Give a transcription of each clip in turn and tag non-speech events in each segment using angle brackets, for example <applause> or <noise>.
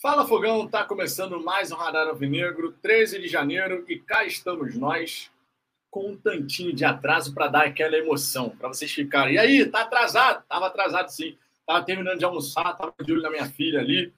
Fala Fogão, tá começando mais um Radar Alvinegro, 13 de janeiro, e cá estamos nós com um tantinho de atraso para dar aquela emoção, para vocês ficarem. E aí, tá atrasado? Tava atrasado sim. Tava terminando de almoçar, tava de olho na minha filha ali.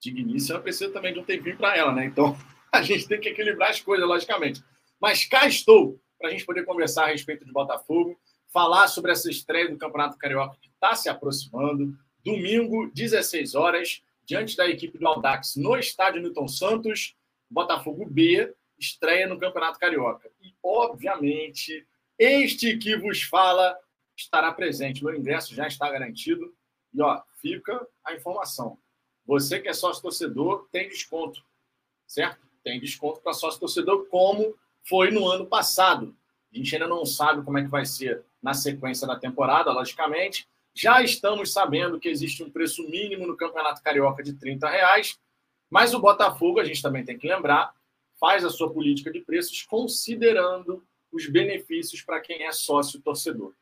Digníssima precisa também de um tempinho para ela, né? Então, <laughs> a gente tem que equilibrar as coisas, logicamente. Mas cá estou para a gente poder conversar a respeito de Botafogo, falar sobre essa estreia do Campeonato Carioca que está se aproximando. Domingo, 16 horas, diante da equipe do Aldax no estádio Newton Santos, Botafogo B estreia no Campeonato Carioca. E, obviamente, este que vos fala estará presente. Meu ingresso já está garantido. E, ó, fica a informação. Você que é sócio torcedor tem desconto, certo? Tem desconto para sócio torcedor, como foi no ano passado. A gente ainda não sabe como é que vai ser na sequência da temporada, logicamente, já estamos sabendo que existe um preço mínimo no Campeonato Carioca de 30 reais, mas o Botafogo, a gente também tem que lembrar, faz a sua política de preços considerando os benefícios para quem é sócio torcedor.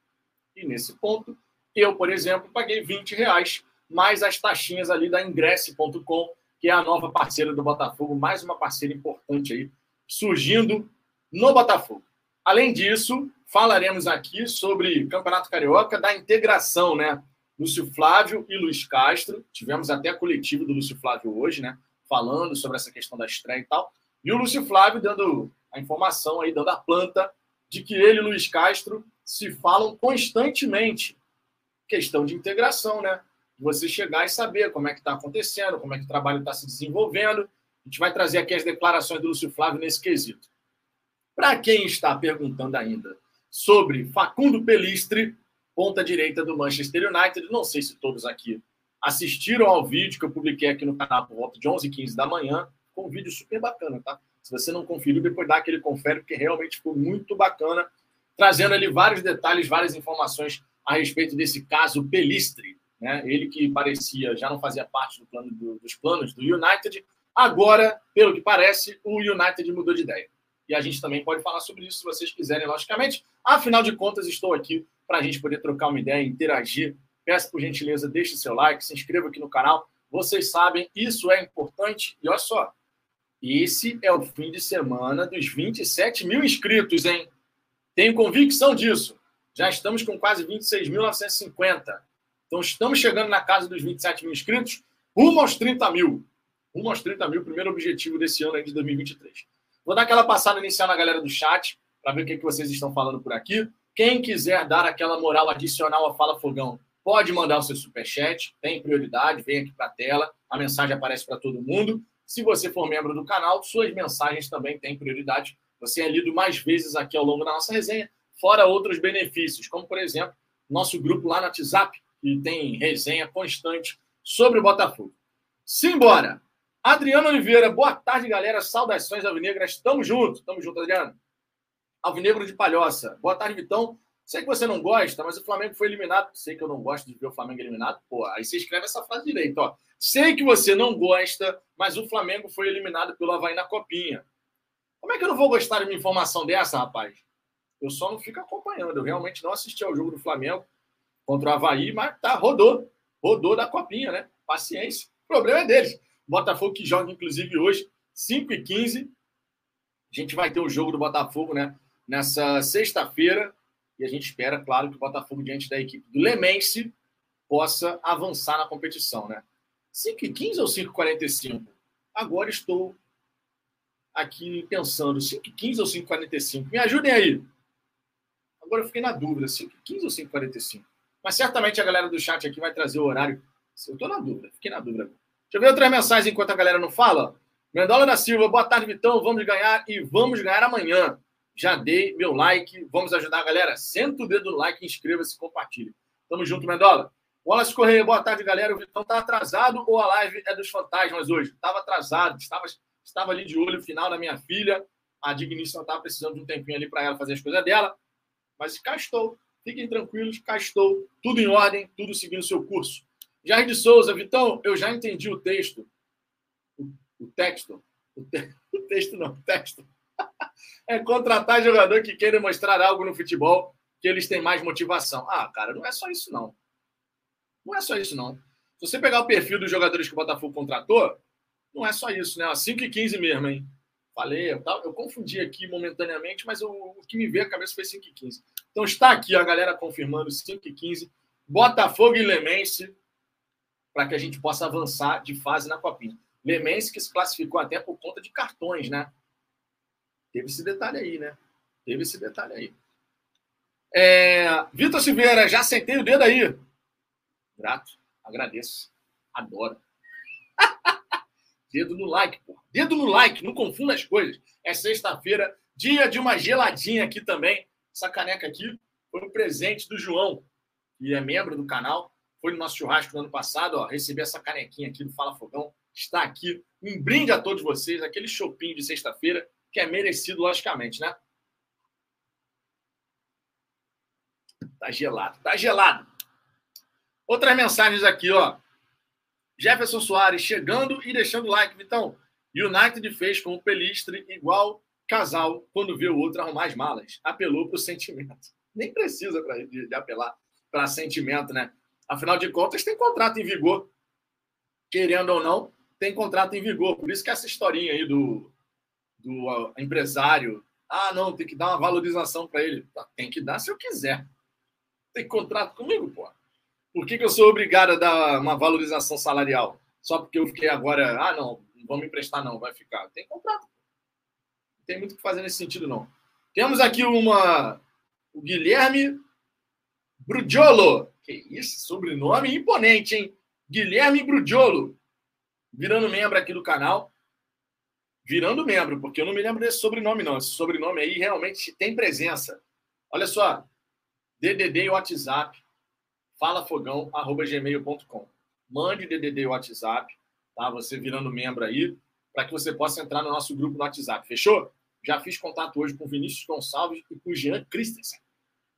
E nesse ponto, eu, por exemplo, paguei 20 reais mais as taxinhas ali da ingresse.com, que é a nova parceira do Botafogo, mais uma parceira importante aí, surgindo no Botafogo. Além disso, falaremos aqui sobre Campeonato Carioca, da integração, né? Lúcio Flávio e Luiz Castro. Tivemos até a coletiva do Lúcio Flávio hoje, né? Falando sobre essa questão da estreia e tal. E o Lúcio Flávio dando a informação aí, dando a planta de que ele e Luiz Castro se falam constantemente. Questão de integração, né? Você chegar e saber como é que está acontecendo, como é que o trabalho está se desenvolvendo. A gente vai trazer aqui as declarações do Lúcio Flávio nesse quesito. Para quem está perguntando ainda sobre Facundo Pelistre, ponta direita do Manchester United. Não sei se todos aqui assistiram ao vídeo que eu publiquei aqui no canal por volta de 11h15 da manhã. Ficou um vídeo super bacana, tá? Se você não conferiu, depois dá aquele confere, porque realmente ficou muito bacana, trazendo ali vários detalhes, várias informações a respeito desse caso Pelistre. Né? Ele que parecia já não fazia parte do plano do, dos planos do United, agora, pelo que parece, o United mudou de ideia. E a gente também pode falar sobre isso se vocês quiserem, logicamente. Afinal de contas, estou aqui para a gente poder trocar uma ideia, interagir. Peço por gentileza, deixe seu like, se inscreva aqui no canal. Vocês sabem, isso é importante. E olha só, esse é o fim de semana dos 27 mil inscritos, hein? Tenho convicção disso. Já estamos com quase 26.950. Então, estamos chegando na casa dos 27 mil inscritos, rumo aos 30 mil. Rumo aos 30 mil, primeiro objetivo desse ano aí de 2023. Vou dar aquela passada inicial na galera do chat para ver o que, que vocês estão falando por aqui. Quem quiser dar aquela moral adicional a Fala Fogão, pode mandar o seu superchat, tem prioridade, vem aqui para a tela, a mensagem aparece para todo mundo. Se você for membro do canal, suas mensagens também têm prioridade. Você é lido mais vezes aqui ao longo da nossa resenha, fora outros benefícios, como, por exemplo, nosso grupo lá no WhatsApp, que tem resenha constante sobre o Botafogo. Simbora! Adriano Oliveira, boa tarde, galera. Saudações alvinegras. Tamo junto, tamo junto, Adriano. Alvinegro de Palhoça. Boa tarde, Vitão. Sei que você não gosta, mas o Flamengo foi eliminado. Sei que eu não gosto de ver o Flamengo eliminado. Pô, aí você escreve essa frase direito, ó. Sei que você não gosta, mas o Flamengo foi eliminado pelo Havaí na Copinha. Como é que eu não vou gostar de uma informação dessa, rapaz? Eu só não fico acompanhando. Eu realmente não assisti ao jogo do Flamengo contra o Havaí, mas tá, rodou. Rodou da Copinha, né? Paciência. O problema é deles. Botafogo que joga, inclusive, hoje, 5 e 15 A gente vai ter o jogo do Botafogo, né? Nessa sexta-feira. E a gente espera, claro, que o Botafogo, diante da equipe do Lemense, possa avançar na competição, né? 5 e 15 ou 5 e 45 Agora estou aqui pensando, 5 e 15 ou 5 e 45 Me ajudem aí. Agora eu fiquei na dúvida, 5 e 15 ou 5 e 45 Mas certamente a galera do chat aqui vai trazer o horário. Eu estou na dúvida, fiquei na dúvida. Deixa eu ver outras mensagens enquanto a galera não fala. Mendola da Silva, boa tarde, Vitão. Vamos ganhar e vamos ganhar amanhã. Já dei meu like. Vamos ajudar a galera. Senta o dedo no like, inscreva-se compartilhe. Tamo junto, Mendola. Wallace Correia, boa tarde, galera. O Vitão tá atrasado ou a live é dos fantasmas hoje? Estava atrasado, estava, estava ali de olho final da minha filha. A Digníssima estava precisando de um tempinho ali para ela fazer as coisas dela. Mas cá estou. Fiquem tranquilos, cá estou. Tudo em ordem, tudo seguindo o seu curso. Jair de Souza, Vitão, eu já entendi o texto. O, texto. O, te, <laughs> o, texto não, o texto. <laughs> é contratar jogador que queira mostrar algo no futebol que eles têm mais motivação. Ah, cara, não é só isso, não. Não é só isso, não. Se Se você pegar o perfil dos jogadores que o Botafogo contratou, não é só isso, né? 5 e 15 mesmo, hein? Falei, eu, eu confundi aqui momentaneamente, mas eu, o que me veio à cabeça foi 5 e 15. Então está aqui a galera confirmando 5 e 15. Botafogo e Lemense, para que a gente possa avançar de fase na Copinha. Lemense que se classificou até por conta de cartões, né? Teve esse detalhe aí, né? Teve esse detalhe aí. É... Vitor Silveira, já sentei o dedo aí. Grato, agradeço, adoro. <laughs> dedo no like, pô. Dedo no like, não confunda as coisas. É sexta-feira, dia de uma geladinha aqui também. Essa caneca aqui foi um presente do João, que é membro do canal. Foi no nosso churrasco no ano passado, ó. Recebi essa canequinha aqui do Fala Fogão. Está aqui. Um brinde a todos vocês, aquele chopinho de sexta-feira, que é merecido, logicamente, né? Tá gelado, tá gelado. Outras mensagens aqui, ó. Jefferson Soares chegando e deixando like, Vitão. United fez com o Pelistre igual casal quando vê o outro arrumar as malas. Apelou para o sentimento. Nem precisa pra, de, de apelar para sentimento, né? Afinal de contas, tem contrato em vigor. Querendo ou não, tem contrato em vigor. Por isso que essa historinha aí do, do uh, empresário. Ah, não, tem que dar uma valorização para ele. Tem que dar se eu quiser. Tem contrato comigo, pô. Por que, que eu sou obrigado a dar uma valorização salarial? Só porque eu fiquei agora, ah, não, não vão me emprestar, não, vai ficar. Tem contrato. Não tem muito o que fazer nesse sentido, não. Temos aqui uma. O Guilherme Brudiolo. Que isso, sobrenome imponente, hein? Guilherme Brudiolo. Virando membro aqui do canal. Virando membro, porque eu não me lembro desse sobrenome, não. Esse sobrenome aí realmente tem presença. Olha só. DDD e WhatsApp falafogão.gmail.com. Mande DDD e WhatsApp, tá? Você virando membro aí, para que você possa entrar no nosso grupo no WhatsApp. Fechou? Já fiz contato hoje com Vinícius Gonçalves e com Jean Christensen,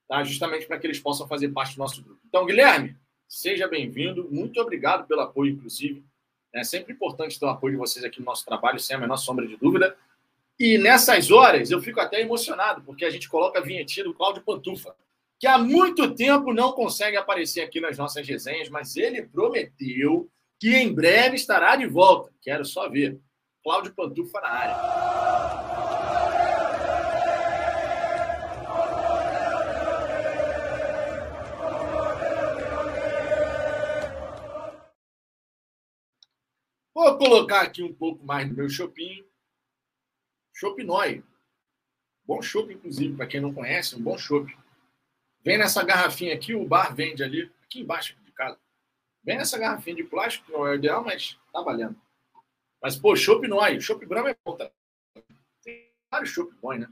tá? Justamente para que eles possam fazer parte do nosso grupo. Então, Guilherme, seja bem-vindo. Muito obrigado pelo apoio, inclusive. É sempre importante ter o apoio de vocês aqui no nosso trabalho, sem a menor sombra de dúvida. E nessas horas eu fico até emocionado, porque a gente coloca a vinhetinha do Cláudio Pantufa que há muito tempo não consegue aparecer aqui nas nossas resenhas, mas ele prometeu que em breve estará de volta. Quero só ver. Cláudio Pantufa na área. Vou colocar aqui um pouco mais do meu shopping. Chopinói. Bom chopp, inclusive, para quem não conhece, um bom chopp. Vem nessa garrafinha aqui, o bar vende ali, aqui embaixo de casa. Vem nessa garrafinha de plástico, não é o ideal, mas tá valendo. Mas, pô, chopp é. Chopp Brahma é bom, tá? Tem vários chopp bons, né?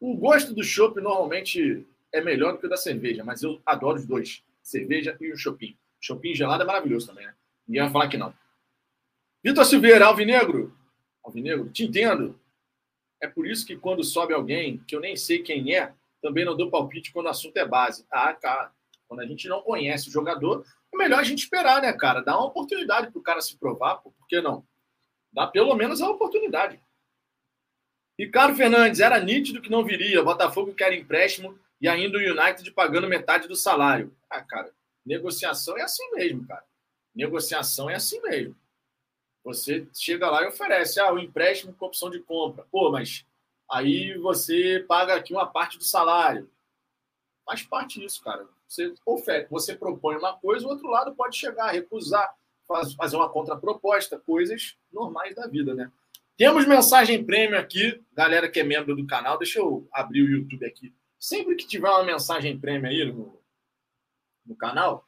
O gosto do chopp normalmente é melhor do que o da cerveja, mas eu adoro os dois. Cerveja e o chopinho. Chopinho gelado é maravilhoso também, né? Ninguém vai falar que não. Vitor Silveira, Alvinegro. Alvinegro, te entendo. É por isso que quando sobe alguém que eu nem sei quem é, também não dou palpite quando o assunto é base. Ah, cara, quando a gente não conhece o jogador, é melhor a gente esperar, né, cara? Dá uma oportunidade para o cara se provar, por que não? Dá pelo menos a oportunidade. Ricardo Fernandes, era nítido que não viria. Botafogo quer empréstimo e ainda o United pagando metade do salário. Ah, cara, negociação é assim mesmo, cara. Negociação é assim mesmo. Você chega lá e oferece, ah, o empréstimo com opção de compra. Pô, mas aí você paga aqui uma parte do salário. Faz parte disso, cara. Você oferece, você propõe uma coisa, o outro lado pode chegar, recusar, faz, fazer uma contraproposta, coisas normais da vida, né? Temos mensagem prêmio aqui, galera que é membro do canal. Deixa eu abrir o YouTube aqui. Sempre que tiver uma mensagem prêmio aí no, no canal,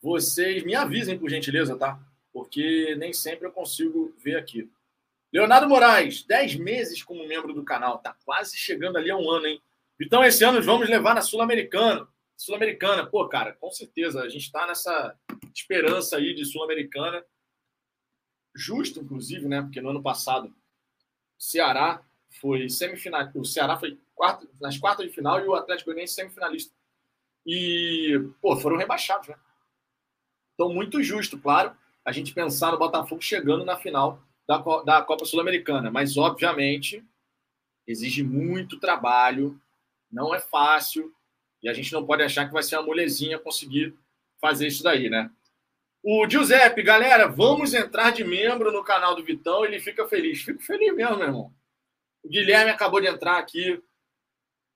vocês me avisem, por gentileza, tá? Porque nem sempre eu consigo ver aqui. Leonardo Moraes, 10 meses como membro do canal. Tá quase chegando ali a um ano, hein? Então, esse ano vamos levar na Sul-Americana. Sul-Americana, pô, cara, com certeza. A gente está nessa esperança aí de Sul-Americana. Justo, inclusive, né? Porque no ano passado o Ceará foi semifinal. O Ceará foi quarto, nas quartas de final e o Atlético Goianiense semifinalista. E, pô, foram rebaixados, né? Então, muito justo, claro, a gente pensar no Botafogo chegando na final da, da Copa Sul-Americana. Mas, obviamente, exige muito trabalho, não é fácil, e a gente não pode achar que vai ser uma molezinha conseguir fazer isso daí, né? O Giuseppe, galera, vamos entrar de membro no canal do Vitão, ele fica feliz. Fico feliz mesmo, meu irmão. O Guilherme acabou de entrar aqui.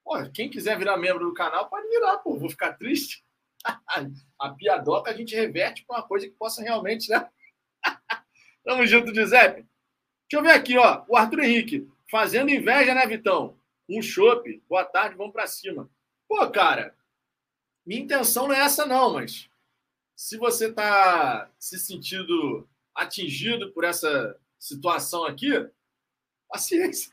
Pô, quem quiser virar membro do canal, pode virar, pô. Vou ficar triste. <laughs> a piadoca a gente reverte para uma coisa que possa realmente, né? <laughs> Tamo junto, Giuseppe. Deixa eu ver aqui, ó. O Arthur Henrique. Fazendo inveja, né, Vitão? Um chope. Boa tarde, vamos para cima. Pô, cara, minha intenção não é essa, não, mas se você está se sentindo atingido por essa situação aqui, paciência.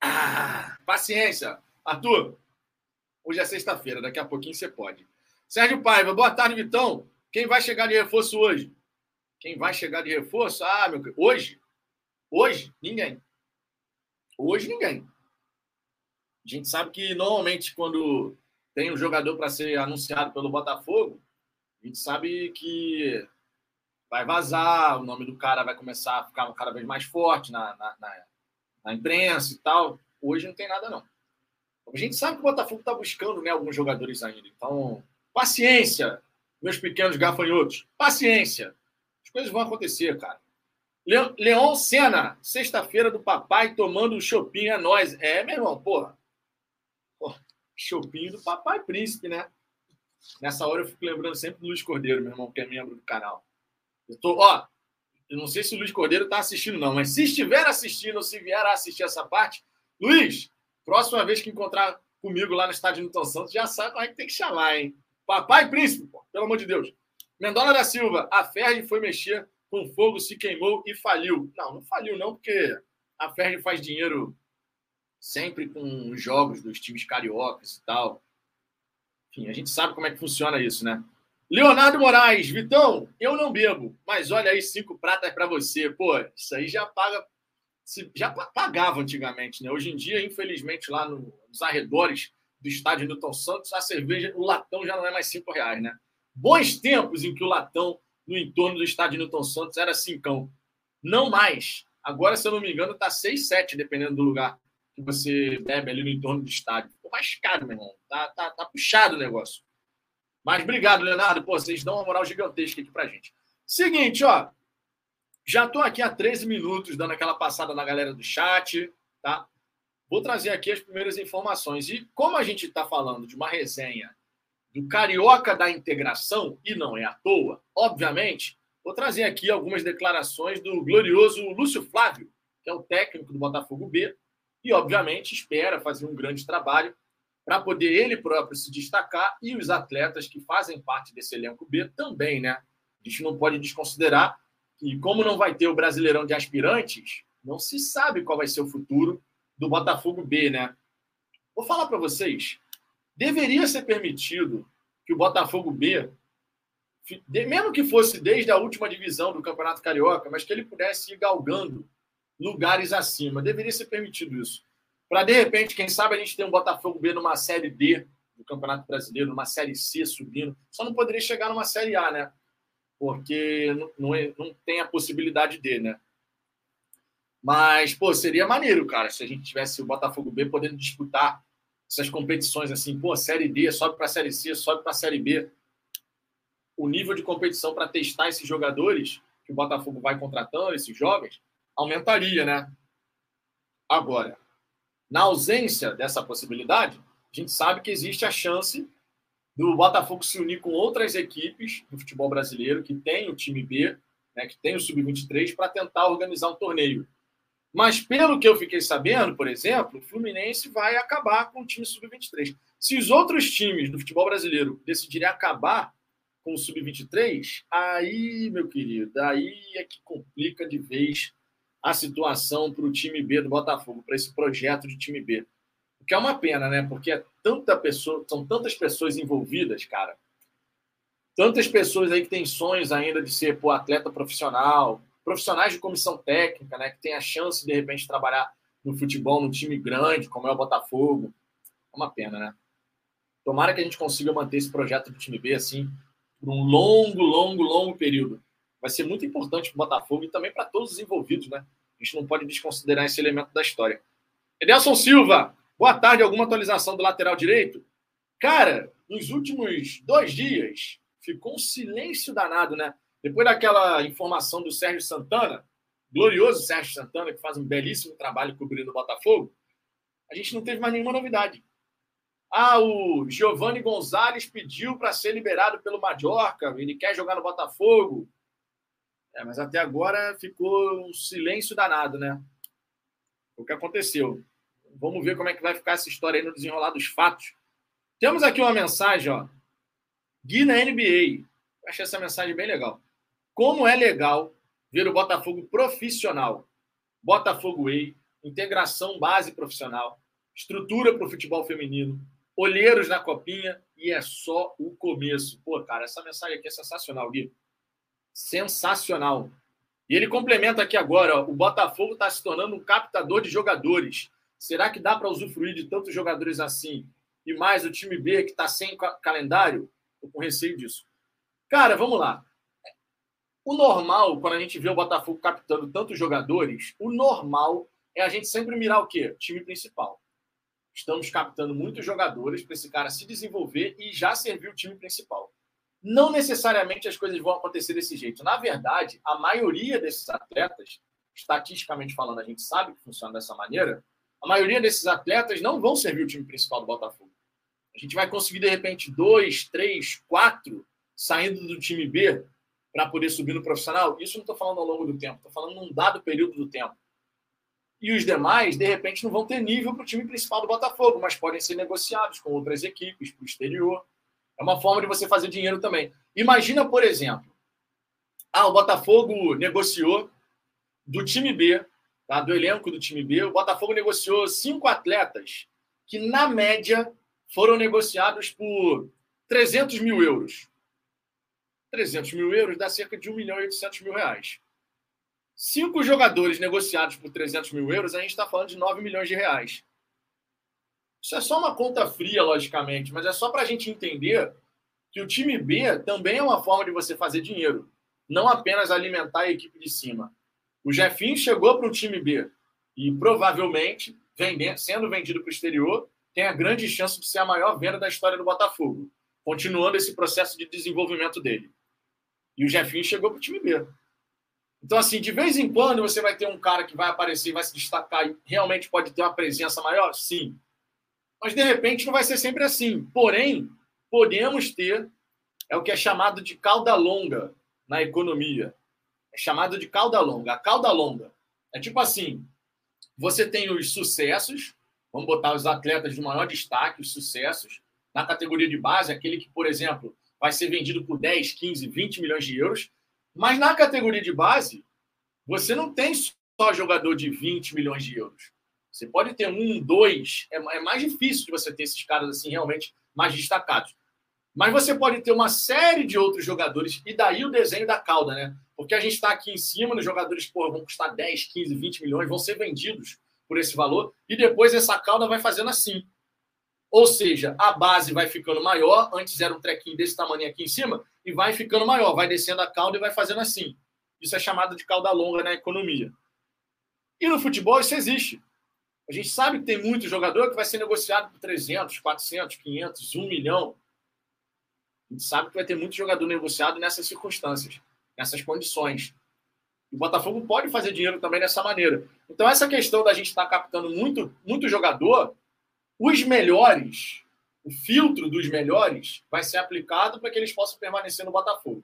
Ah, paciência. Arthur, hoje é sexta-feira, daqui a pouquinho você pode. Sérgio Paiva, boa tarde, Vitão. Quem vai chegar de reforço hoje? Quem vai chegar de reforço? Ah, meu Hoje? Hoje? Ninguém. Hoje, ninguém. A gente sabe que normalmente quando tem um jogador para ser anunciado pelo Botafogo, a gente sabe que vai vazar, o nome do cara vai começar a ficar cada vez mais forte na, na, na, na imprensa e tal. Hoje não tem nada, não. A gente sabe que o Botafogo está buscando né, alguns jogadores ainda. Então, paciência, meus pequenos gafanhotos. Paciência. As coisas vão acontecer, cara. Leon Senna, sexta-feira do papai tomando um chopinho é nós. É, meu irmão, porra. Chopinho do Papai Príncipe, né? Nessa hora eu fico lembrando sempre do Luiz Cordeiro, meu irmão, que é membro do canal. Eu tô, ó, eu não sei se o Luiz Cordeiro está assistindo, não, mas se estiver assistindo ou se vier a assistir essa parte, Luiz, próxima vez que encontrar comigo lá no estádio Newton Santos, já sabe como é que tem que chamar, hein? Papai Príncipe, pô, pelo amor de Deus. Mendola da Silva, a Ferdi foi mexer com fogo, se queimou e faliu. Não, não faliu, não, porque a Ferdi faz dinheiro sempre com os jogos dos times cariocas e tal. Enfim, a gente sabe como é que funciona isso, né? Leonardo Moraes, Vitão, eu não bebo, mas olha aí, cinco pratas para você. Pô, isso aí já paga. Já pagava antigamente, né? Hoje em dia, infelizmente, lá nos arredores do estádio Newton Santos, a cerveja, o latão já não é mais cinco reais, né? Bons tempos em que o latão no entorno do estádio Newton Santos era cincão. Não mais. Agora, se eu não me engano, tá seis, sete, dependendo do lugar que você bebe ali no entorno do estádio. Ficou mais caro, meu irmão. Tá, tá, tá puxado o negócio. Mas obrigado, Leonardo. Pô, vocês dão uma moral gigantesca aqui pra gente. Seguinte, ó. Já estou aqui há 13 minutos dando aquela passada na galera do chat, tá? Vou trazer aqui as primeiras informações. E como a gente está falando de uma resenha do Carioca da Integração, e não é à toa, obviamente, vou trazer aqui algumas declarações do glorioso Lúcio Flávio, que é o técnico do Botafogo B, e, obviamente, espera fazer um grande trabalho para poder ele próprio se destacar e os atletas que fazem parte desse elenco B também, né? A gente não pode desconsiderar que, como não vai ter o Brasileirão de Aspirantes, não se sabe qual vai ser o futuro do Botafogo B, né? Vou falar para vocês, deveria ser permitido que o Botafogo B, mesmo que fosse desde a última divisão do Campeonato Carioca, mas que ele pudesse ir galgando lugares acima. Deveria ser permitido isso. Para, de repente, quem sabe a gente ter um Botafogo B numa Série D do Campeonato Brasileiro, numa Série C subindo. Só não poderia chegar numa Série A, né? Porque não, não, é, não tem a possibilidade de, né? Mas, pô, seria maneiro, cara, se a gente tivesse o Botafogo B podendo disputar essas competições assim, pô, Série D, sobe para Série C, sobe para Série B. O nível de competição para testar esses jogadores que o Botafogo vai contratando, esses jovens, aumentaria, né? Agora, na ausência dessa possibilidade, a gente sabe que existe a chance do Botafogo se unir com outras equipes do futebol brasileiro que tem o time B, né, que tem o sub-23 para tentar organizar um torneio. Mas pelo que eu fiquei sabendo, por exemplo, o Fluminense vai acabar com o time sub-23. Se os outros times do futebol brasileiro decidirem acabar com o sub-23, aí, meu querido, aí é que complica de vez a situação para o time B do Botafogo, para esse projeto de time B. O que é uma pena, né? Porque é tanta pessoa, são tantas pessoas envolvidas, cara. Tantas pessoas aí que têm sonhos ainda de ser pô, atleta profissional, profissionais de comissão técnica, né? Que tem a chance, de repente, trabalhar no futebol, num time grande, como é o Botafogo. É uma pena, né? Tomara que a gente consiga manter esse projeto do time B assim por um longo, longo, longo período vai ser muito importante para o Botafogo e também para todos os envolvidos, né? A gente não pode desconsiderar esse elemento da história. Edelson Silva, boa tarde. Alguma atualização do lateral direito? Cara, nos últimos dois dias, ficou um silêncio danado, né? Depois daquela informação do Sérgio Santana, glorioso Sérgio Santana, que faz um belíssimo trabalho cobrindo o Botafogo, a gente não teve mais nenhuma novidade. Ah, o Giovanni Gonzalez pediu para ser liberado pelo Majorca, ele quer jogar no Botafogo. É, mas até agora ficou um silêncio danado, né? O que aconteceu. Vamos ver como é que vai ficar essa história aí no desenrolar dos fatos. Temos aqui uma mensagem, ó. Gui na NBA. achei essa mensagem bem legal. Como é legal ver o Botafogo profissional. Botafogo Way, integração base profissional, estrutura para o futebol feminino, olheiros na copinha e é só o começo. Pô, cara, essa mensagem aqui é sensacional, Gui. Sensacional. E ele complementa aqui agora: ó, o Botafogo está se tornando um captador de jogadores. Será que dá para usufruir de tantos jogadores assim? E mais o time B que está sem calendário? Estou com receio disso. Cara, vamos lá. O normal, quando a gente vê o Botafogo captando tantos jogadores, o normal é a gente sempre mirar o quê? Time principal. Estamos captando muitos jogadores para esse cara se desenvolver e já servir o time principal. Não necessariamente as coisas vão acontecer desse jeito. Na verdade, a maioria desses atletas, estatisticamente falando, a gente sabe que funciona dessa maneira, a maioria desses atletas não vão servir o time principal do Botafogo. A gente vai conseguir, de repente, dois, três, quatro saindo do time B para poder subir no profissional. Isso não estou falando ao longo do tempo, estou falando num dado período do tempo. E os demais, de repente, não vão ter nível para o time principal do Botafogo, mas podem ser negociados com outras equipes para o exterior. É uma forma de você fazer dinheiro também. Imagina, por exemplo, ah, o Botafogo negociou do time B, tá? do elenco do time B, o Botafogo negociou cinco atletas que, na média, foram negociados por 300 mil euros. 300 mil euros dá cerca de 1 milhão e 800 mil reais. Cinco jogadores negociados por 300 mil euros, a gente está falando de 9 milhões de reais. Isso é só uma conta fria, logicamente, mas é só para a gente entender que o time B também é uma forma de você fazer dinheiro, não apenas alimentar a equipe de cima. O Jefinho chegou para o time B e provavelmente, vendendo, sendo vendido para o exterior, tem a grande chance de ser a maior venda da história do Botafogo, continuando esse processo de desenvolvimento dele. E o Jefinho chegou para o time B. Então, assim, de vez em quando você vai ter um cara que vai aparecer, vai se destacar e realmente pode ter uma presença maior? Sim. Mas, de repente, não vai ser sempre assim. Porém, podemos ter é o que é chamado de cauda longa na economia. É chamado de cauda longa. A cauda longa é tipo assim: você tem os sucessos, vamos botar os atletas de maior destaque, os sucessos, na categoria de base, aquele que, por exemplo, vai ser vendido por 10, 15, 20 milhões de euros. Mas na categoria de base, você não tem só jogador de 20 milhões de euros. Você pode ter um, dois. É, é mais difícil de você ter esses caras assim realmente mais destacados. Mas você pode ter uma série de outros jogadores, e daí o desenho da cauda, né? Porque a gente está aqui em cima, os jogadores porra, vão custar 10, 15, 20 milhões, vão ser vendidos por esse valor, e depois essa cauda vai fazendo assim. Ou seja, a base vai ficando maior, antes era um trequinho desse tamanho aqui em cima, e vai ficando maior, vai descendo a cauda e vai fazendo assim. Isso é chamado de cauda longa na economia. E no futebol isso existe. A gente sabe que tem muito jogador que vai ser negociado por 300, 400, 500, 1 milhão. A gente sabe que vai ter muito jogador negociado nessas circunstâncias, nessas condições. O Botafogo pode fazer dinheiro também dessa maneira. Então, essa questão da gente estar tá captando muito, muito jogador os melhores, o filtro dos melhores vai ser aplicado para que eles possam permanecer no Botafogo.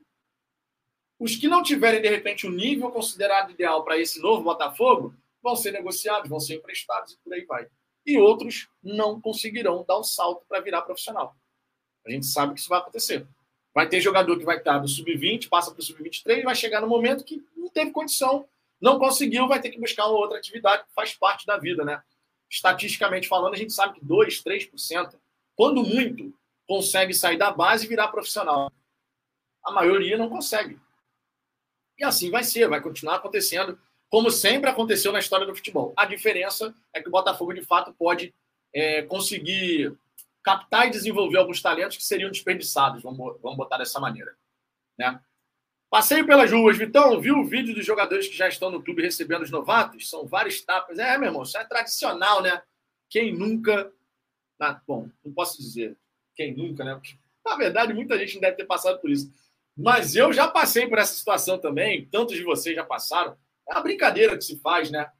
Os que não tiverem, de repente, o um nível considerado ideal para esse novo Botafogo vão ser negociados, vão ser emprestados e por aí vai. E outros não conseguirão dar o um salto para virar profissional. A gente sabe que isso vai acontecer. Vai ter jogador que vai estar do sub-20, passa para o sub-23 e vai chegar no momento que não teve condição, não conseguiu, vai ter que buscar uma outra atividade que faz parte da vida, né? estatisticamente falando, a gente sabe que 2%, 3%, quando muito, consegue sair da base e virar profissional. A maioria não consegue. E assim vai ser, vai continuar acontecendo, como sempre aconteceu na história do futebol. A diferença é que o Botafogo, de fato, pode é, conseguir captar e desenvolver alguns talentos que seriam desperdiçados, vamos, vamos botar dessa maneira. Né? Passei pelas ruas, Vitão, viu o vídeo dos jogadores que já estão no clube recebendo os novatos? São vários tapas. É, meu irmão, isso é tradicional, né? Quem nunca. Ah, bom, não posso dizer. Quem nunca, né? Porque, na verdade, muita gente deve ter passado por isso. Mas eu já passei por essa situação também, tantos de vocês já passaram. É uma brincadeira que se faz, né? A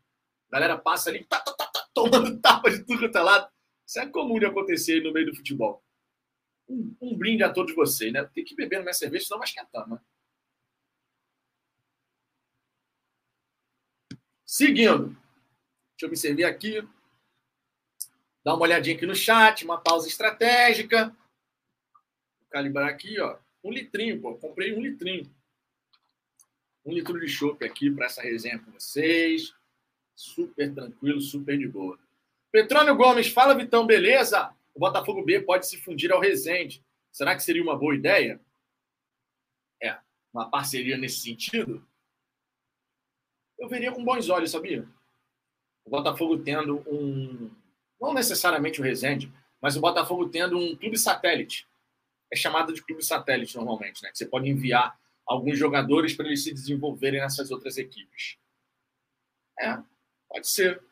galera passa ali, tá, tá, tá, tá tomando <laughs> tapa de tudo quanto é lado. Isso é comum de acontecer no meio do futebol. Um, um, brinde a todos vocês, né? Tem que beber na minha cerveja, senão vai esquentar, né? Seguindo. Deixa eu me servir aqui. Dá uma olhadinha aqui no chat, uma pausa estratégica. Vou calibrar aqui, ó. Um litrinho, pô. Comprei um litrinho. Um litro de chopp aqui para essa resenha com vocês. Super tranquilo, super de boa. Petrônio Gomes, fala Vitão, beleza? O Botafogo B pode se fundir ao Resende. Será que seria uma boa ideia? É, uma parceria nesse sentido? Eu veria com bons olhos, sabia? O Botafogo tendo um. Não necessariamente o Resende, mas o Botafogo tendo um clube satélite é chamada de clube satélite normalmente, né? Que você pode enviar alguns jogadores para eles se desenvolverem nessas outras equipes. É, pode ser.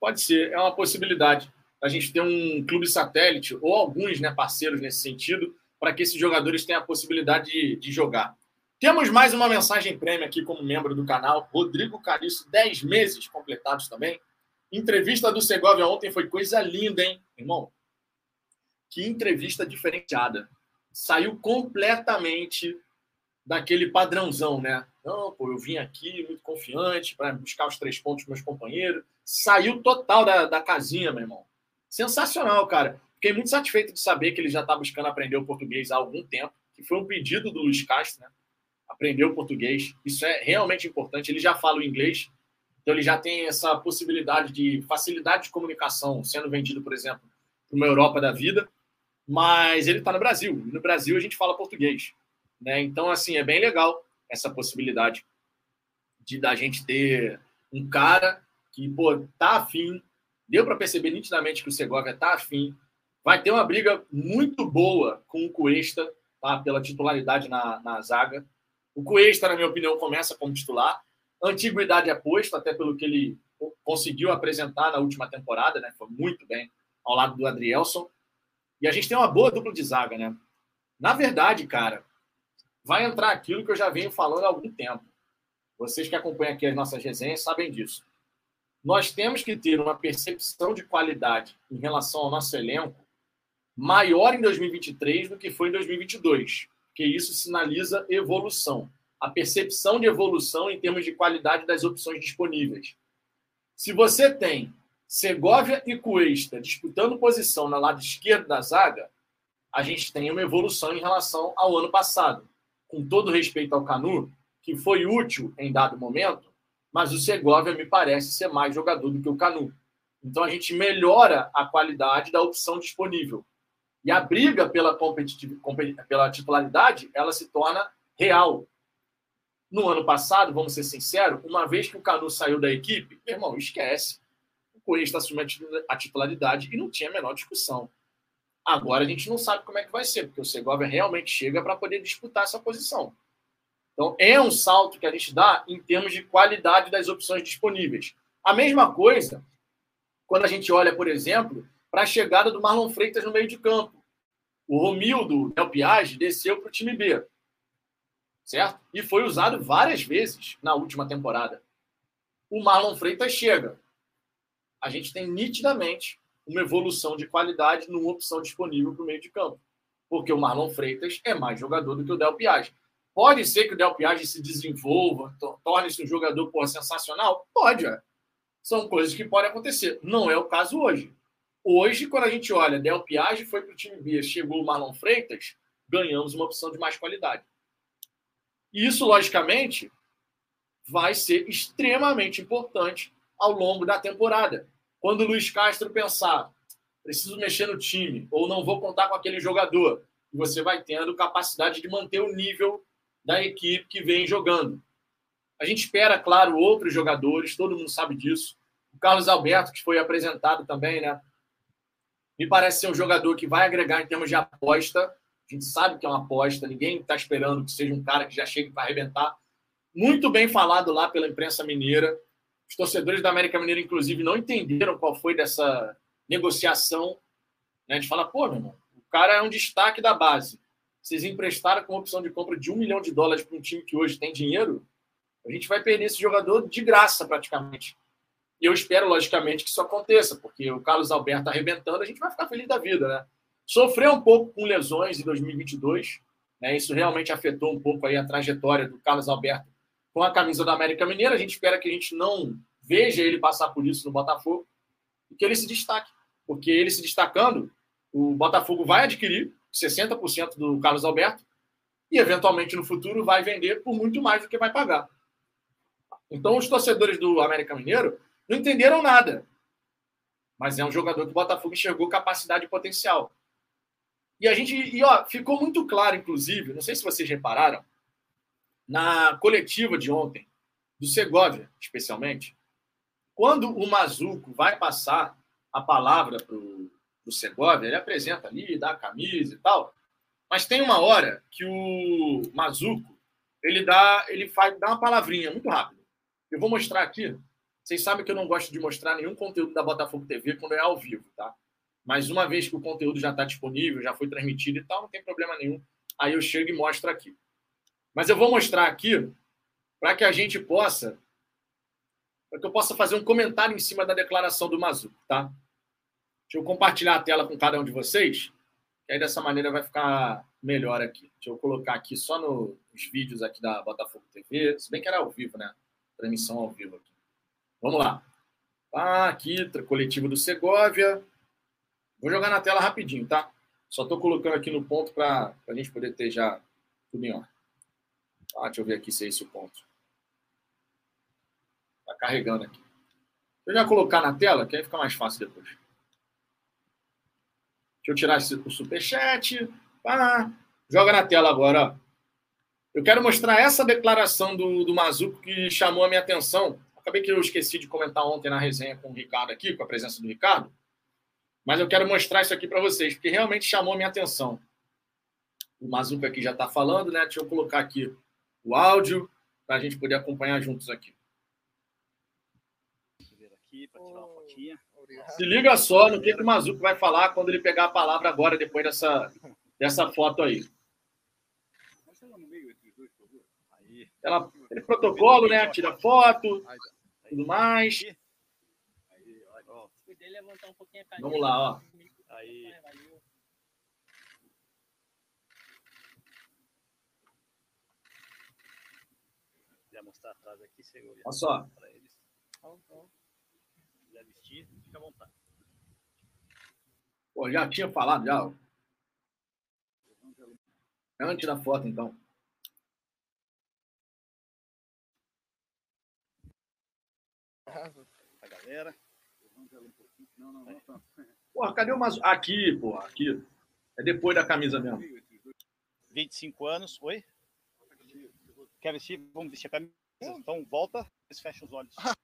Pode ser, é uma possibilidade. A gente ter um clube satélite, ou alguns né, parceiros nesse sentido, para que esses jogadores tenham a possibilidade de, de jogar. Temos mais uma mensagem prêmio aqui como membro do canal. Rodrigo Cariço, 10 meses completados também. Entrevista do Segovia ontem foi coisa linda, hein, irmão? Que entrevista diferenciada saiu completamente daquele padrãozão, né? Não, pô, eu vim aqui muito confiante para buscar os três pontos dos meus companheiros. Saiu total da, da casinha, meu irmão. Sensacional, cara. Fiquei muito satisfeito de saber que ele já está buscando aprender o português há algum tempo, que foi um pedido do Luiz Castro, né? Aprender o português. Isso é realmente importante. Ele já fala o inglês, então ele já tem essa possibilidade de facilidade de comunicação, sendo vendido, por exemplo, para uma Europa da vida mas ele está no Brasil. no Brasil a gente fala português. Né? Então, assim, é bem legal essa possibilidade de da gente ter um cara que, pô, tá afim, deu para perceber nitidamente que o Segovia tá afim, vai ter uma briga muito boa com o Cuesta, tá? pela titularidade na, na zaga. O Cuesta, na minha opinião, começa como titular. Antiguidade é posto, até pelo que ele conseguiu apresentar na última temporada, né? Foi muito bem ao lado do Adrielson. E a gente tem uma boa dupla de zaga, né? Na verdade, cara, vai entrar aquilo que eu já venho falando há algum tempo. Vocês que acompanham aqui as nossas resenhas sabem disso. Nós temos que ter uma percepção de qualidade em relação ao nosso elenco maior em 2023 do que foi em 2022, porque isso sinaliza evolução. A percepção de evolução em termos de qualidade das opções disponíveis. Se você tem Segovia e Cuesta disputando posição na lado esquerdo da zaga, a gente tem uma evolução em relação ao ano passado. Com todo respeito ao Canu, que foi útil em dado momento, mas o Segovia me parece ser mais jogador do que o Canu. Então a gente melhora a qualidade da opção disponível. E a briga pela, pela titularidade, ela se torna real. No ano passado, vamos ser sinceros, uma vez que o Canu saiu da equipe, irmão, esquece. Cuesta assumiu a titularidade e não tinha a menor discussão. Agora a gente não sabe como é que vai ser, porque o Segovia realmente chega para poder disputar essa posição. Então é um salto que a gente dá em termos de qualidade das opções disponíveis. A mesma coisa quando a gente olha, por exemplo, para a chegada do Marlon Freitas no meio de campo. O Romildo Del Piage desceu para o time B, certo? E foi usado várias vezes na última temporada. O Marlon Freitas chega a gente tem nitidamente uma evolução de qualidade numa opção disponível para o meio de campo. Porque o Marlon Freitas é mais jogador do que o Del Piage. Pode ser que o Del Piage se desenvolva, torne-se um jogador porra, sensacional? Pode, é. São coisas que podem acontecer. Não é o caso hoje. Hoje, quando a gente olha, Del Piage foi para o time B, chegou o Marlon Freitas, ganhamos uma opção de mais qualidade. E isso, logicamente, vai ser extremamente importante ao longo da temporada. Quando o Luiz Castro pensar, preciso mexer no time, ou não vou contar com aquele jogador, você vai tendo capacidade de manter o nível da equipe que vem jogando. A gente espera, claro, outros jogadores, todo mundo sabe disso. O Carlos Alberto, que foi apresentado também, né? Me parece ser um jogador que vai agregar em termos de aposta. A gente sabe que é uma aposta, ninguém está esperando que seja um cara que já chegue para arrebentar. Muito bem falado lá pela imprensa mineira. Os torcedores da América Mineira, inclusive, não entenderam qual foi dessa negociação. Né? A gente fala, pô, meu irmão, o cara é um destaque da base. Vocês emprestaram com opção de compra de um milhão de dólares para um time que hoje tem dinheiro, a gente vai perder esse jogador de graça, praticamente. E eu espero, logicamente, que isso aconteça, porque o Carlos Alberto arrebentando, a gente vai ficar feliz da vida, né? Sofreu um pouco com lesões em 2022, né? Isso realmente afetou um pouco aí a trajetória do Carlos Alberto com a camisa da América Mineira. A gente espera que a gente não veja ele passar por isso no Botafogo e que ele se destaque, porque ele se destacando, o Botafogo vai adquirir 60% do Carlos Alberto e, eventualmente, no futuro, vai vender por muito mais do que vai pagar. Então, os torcedores do América Mineiro não entenderam nada. Mas é um jogador que o Botafogo enxergou capacidade e potencial. E a gente, e ó, ficou muito claro, inclusive, não sei se vocês repararam, na coletiva de ontem, do Segovia, especialmente, quando o Mazuco vai passar a palavra para o Segovia, ele apresenta ali, dá a camisa e tal, mas tem uma hora que o Mazuco ele dá, ele faz, dá uma palavrinha muito rápido. Eu vou mostrar aqui. Vocês sabem que eu não gosto de mostrar nenhum conteúdo da Botafogo TV quando é ao vivo, tá? Mas uma vez que o conteúdo já está disponível, já foi transmitido e tal, não tem problema nenhum. Aí eu chego e mostro aqui. Mas eu vou mostrar aqui para que a gente possa para que eu possa fazer um comentário em cima da declaração do Mazuco, tá? Deixa eu compartilhar a tela com cada um de vocês, que aí dessa maneira vai ficar melhor aqui. Deixa eu colocar aqui só nos vídeos aqui da Botafogo TV, se bem que era ao vivo, né? Transmissão ao vivo aqui. Vamos lá. Ah, aqui, coletivo do Segovia. Vou jogar na tela rapidinho, tá? Só estou colocando aqui no ponto para a gente poder ter já tudo em ordem. Ah, deixa eu ver aqui se é esse o ponto. Está carregando aqui. Deixa eu já colocar na tela, que aí fica mais fácil depois. Deixa eu tirar esse, o superchat. Ah, joga na tela agora. Eu quero mostrar essa declaração do, do Mazuco que chamou a minha atenção. Acabei que eu esqueci de comentar ontem na resenha com o Ricardo aqui, com a presença do Ricardo. Mas eu quero mostrar isso aqui para vocês, porque realmente chamou a minha atenção. O Mazuco aqui já está falando, né? Deixa eu colocar aqui o áudio para a gente poder acompanhar juntos aqui. Se liga só no que, que o Mazuco vai falar quando ele pegar a palavra agora, depois dessa, dessa foto aí. Ela, ele protocolo, né? Tira foto, tudo mais. Vamos lá, ó. Aí. Atrás aqui, Olha só. Para eles. Se quiser vestir, fica à vontade. Pô, já tinha falado já. Antes da foto, então. A galera. Não, não, não. Porra, cadê o Mazu? Aqui, porra, aqui. É depois da camisa mesmo. 25 anos, oi? Quer vestir? Vamos vestir a camisa. Então volta, fecha os olhos. <laughs>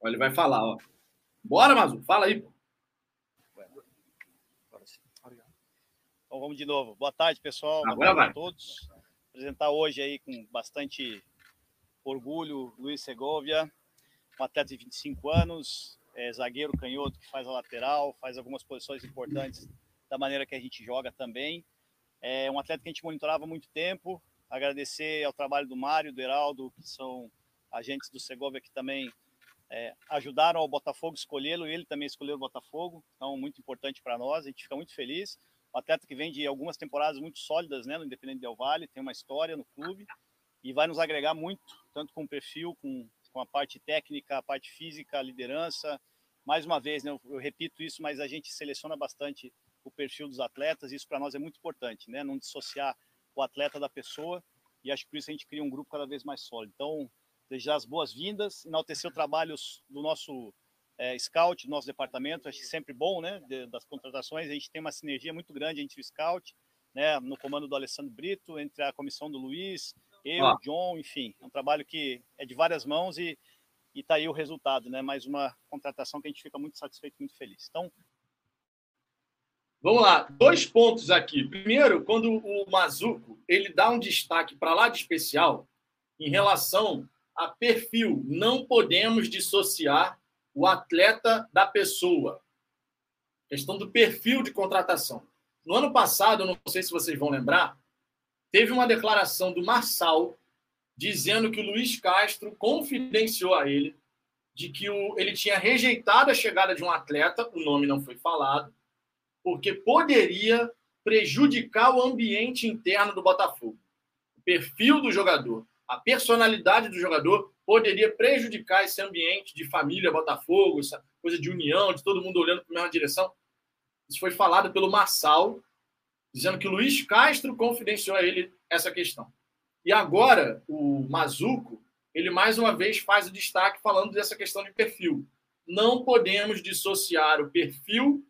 Olha, ele vai falar, ó. Bora, Mazu, fala aí. Então vamos de novo. Boa tarde, pessoal. Agora Boa tarde vai. a todos. Apresentar hoje aí com bastante orgulho Luiz Segovia, um atleta de 25 anos, é, zagueiro canhoto que faz a lateral, faz algumas posições importantes da maneira que a gente joga também. É um atleta que a gente monitorava há muito tempo. Agradecer ao trabalho do Mário, do Heraldo, que são agentes do Segovia que também é, ajudaram ao Botafogo escolhê-lo e ele também escolheu o Botafogo. Então, muito importante para nós. A gente fica muito feliz. Um atleta que vem de algumas temporadas muito sólidas né, no Independente Del Vale, tem uma história no clube e vai nos agregar muito, tanto com o perfil, com, com a parte técnica, a parte física, a liderança. Mais uma vez, né, eu, eu repito isso, mas a gente seleciona bastante o perfil dos atletas, isso para nós é muito importante, né? Não dissociar o atleta da pessoa, e acho que por isso a gente cria um grupo cada vez mais sólido. Então, desejar as boas-vindas, enaltecer o trabalho do nosso é, scout, do nosso departamento, acho que sempre bom, né? De, das contratações, a gente tem uma sinergia muito grande entre o scout, né? No comando do Alessandro Brito, entre a comissão do Luiz, eu, ah. John, enfim, é um trabalho que é de várias mãos e e tá aí o resultado, né? Mais uma contratação que a gente fica muito satisfeito, muito feliz. Então, Vamos lá, dois pontos aqui. Primeiro, quando o Mazuco ele dá um destaque para lá de especial em relação a perfil, não podemos dissociar o atleta da pessoa. questão do perfil de contratação. No ano passado, não sei se vocês vão lembrar, teve uma declaração do Marçal dizendo que o Luiz Castro confidenciou a ele de que o, ele tinha rejeitado a chegada de um atleta, o nome não foi falado, porque poderia prejudicar o ambiente interno do Botafogo. O perfil do jogador, a personalidade do jogador poderia prejudicar esse ambiente de família Botafogo, essa coisa de união, de todo mundo olhando para a mesma direção. Isso foi falado pelo Marçal, dizendo que Luiz Castro confidenciou a ele essa questão. E agora, o Mazuco, ele mais uma vez faz o destaque falando dessa questão de perfil. Não podemos dissociar o perfil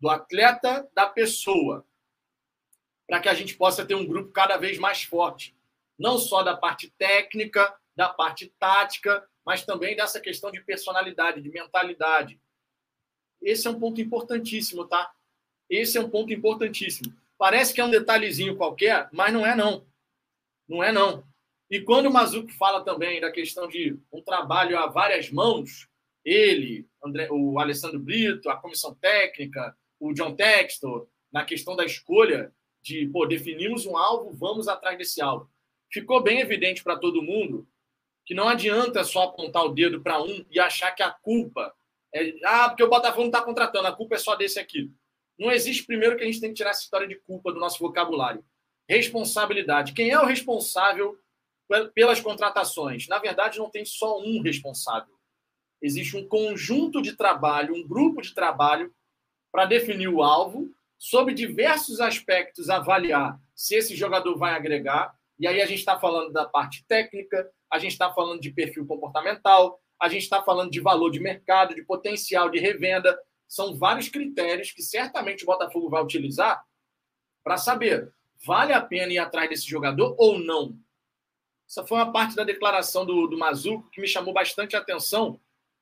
do atleta da pessoa, para que a gente possa ter um grupo cada vez mais forte, não só da parte técnica, da parte tática, mas também dessa questão de personalidade, de mentalidade. Esse é um ponto importantíssimo, tá? Esse é um ponto importantíssimo. Parece que é um detalhezinho qualquer, mas não é não. Não é não. E quando o Mazuco fala também da questão de um trabalho a várias mãos, ele, André, o Alessandro Brito, a comissão técnica, o John Textor, na questão da escolha de, pô, definimos um alvo, vamos atrás desse alvo. Ficou bem evidente para todo mundo que não adianta só apontar o dedo para um e achar que a culpa é. Ah, porque o Botafogo não está contratando, a culpa é só desse aqui. Não existe, primeiro, que a gente tem que tirar essa história de culpa do nosso vocabulário. Responsabilidade. Quem é o responsável pelas contratações? Na verdade, não tem só um responsável. Existe um conjunto de trabalho, um grupo de trabalho para definir o alvo, sob diversos aspectos, avaliar se esse jogador vai agregar. E aí a gente está falando da parte técnica, a gente está falando de perfil comportamental, a gente está falando de valor de mercado, de potencial de revenda. São vários critérios que certamente o Botafogo vai utilizar para saber vale a pena ir atrás desse jogador ou não. Essa foi uma parte da declaração do, do Mazuco que me chamou bastante atenção.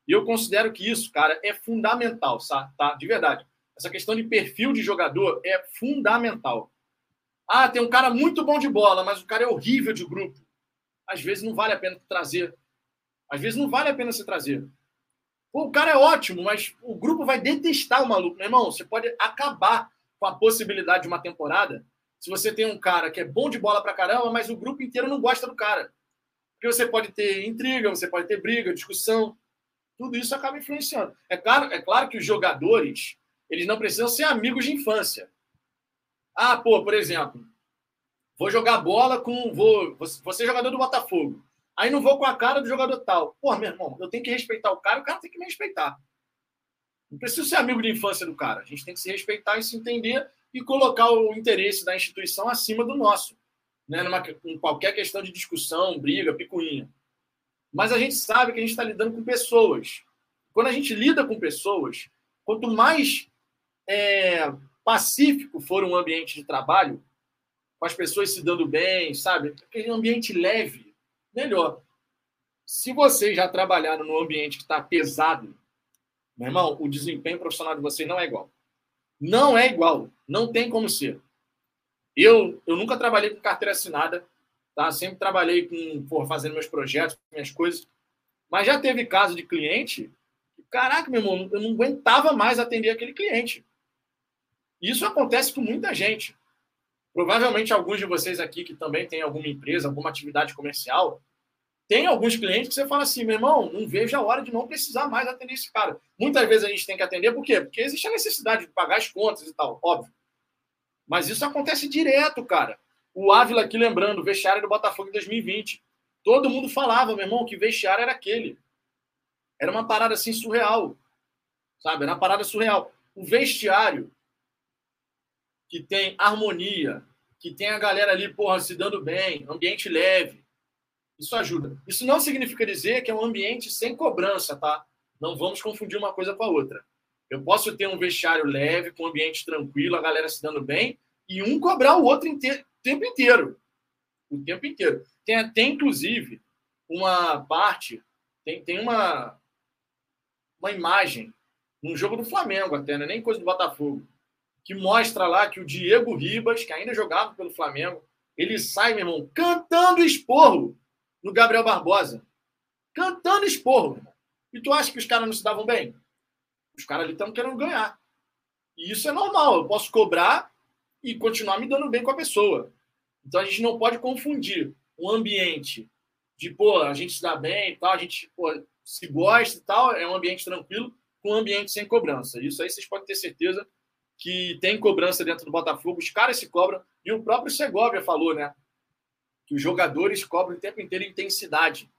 E eu considero que isso, cara, é fundamental, tá? De verdade. Essa questão de perfil de jogador é fundamental. Ah, tem um cara muito bom de bola, mas o cara é horrível de grupo às vezes não vale a pena trazer. Às vezes não vale a pena se trazer. Pô, o cara é ótimo, mas o grupo vai detestar o maluco. Meu irmão, você pode acabar com a possibilidade de uma temporada se você tem um cara que é bom de bola pra caramba, mas o grupo inteiro não gosta do cara. Porque você pode ter intriga, você pode ter briga, discussão. Tudo isso acaba influenciando. É claro, é claro que os jogadores eles não precisam ser amigos de infância. Ah, pô, por exemplo, Vou jogar bola com. Vou, vou ser jogador do Botafogo. Aí não vou com a cara do jogador tal. Pô, meu irmão, eu tenho que respeitar o cara, o cara tem que me respeitar. Não preciso ser amigo de infância do cara. A gente tem que se respeitar e se entender e colocar o interesse da instituição acima do nosso. Né? Numa, em qualquer questão de discussão, briga, picuinha. Mas a gente sabe que a gente está lidando com pessoas. Quando a gente lida com pessoas, quanto mais é, pacífico for um ambiente de trabalho, com as pessoas se dando bem, sabe? Aquele ambiente leve, melhor. Se vocês já trabalharam num ambiente que está pesado, meu irmão, o desempenho profissional de vocês não é igual. Não é igual. Não tem como ser. Eu, eu nunca trabalhei com carteira assinada, tá? Sempre trabalhei com, por, fazendo meus projetos, minhas coisas. Mas já teve caso de cliente, caraca, meu irmão, eu não aguentava mais atender aquele cliente. Isso acontece com muita gente. Provavelmente alguns de vocês aqui que também têm alguma empresa, alguma atividade comercial, tem alguns clientes que você fala assim, meu irmão, não vejo a hora de não precisar mais atender esse cara. Muitas vezes a gente tem que atender, por quê? Porque existe a necessidade de pagar as contas e tal, óbvio. Mas isso acontece direto, cara. O Ávila aqui lembrando, vestiário do Botafogo em 2020. Todo mundo falava, meu irmão, que vestiário era aquele. Era uma parada assim surreal. Sabe? Era uma parada surreal. O vestiário que tem harmonia, que tem a galera ali, porra, se dando bem, ambiente leve. Isso ajuda. Isso não significa dizer que é um ambiente sem cobrança, tá? Não vamos confundir uma coisa com a outra. Eu posso ter um vestiário leve, com um ambiente tranquilo, a galera se dando bem, e um cobrar o outro o tempo inteiro. O tempo inteiro. Tem até, inclusive, uma parte, tem, tem uma, uma imagem, num jogo do Flamengo até, né? nem coisa do Botafogo que mostra lá que o Diego Ribas, que ainda jogava pelo Flamengo, ele sai, meu irmão, cantando esporro no Gabriel Barbosa. Cantando esporro. E tu acha que os caras não se davam bem? Os caras ali estão querendo ganhar. E isso é normal. Eu posso cobrar e continuar me dando bem com a pessoa. Então a gente não pode confundir um ambiente de, pô, a gente se dá bem e tal, a gente pô, se gosta e tal, é um ambiente tranquilo, com um ambiente sem cobrança. Isso aí vocês podem ter certeza que tem cobrança dentro do Botafogo, os caras se cobram, e o próprio Segovia falou, né? Que os jogadores cobram o tempo inteiro intensidade.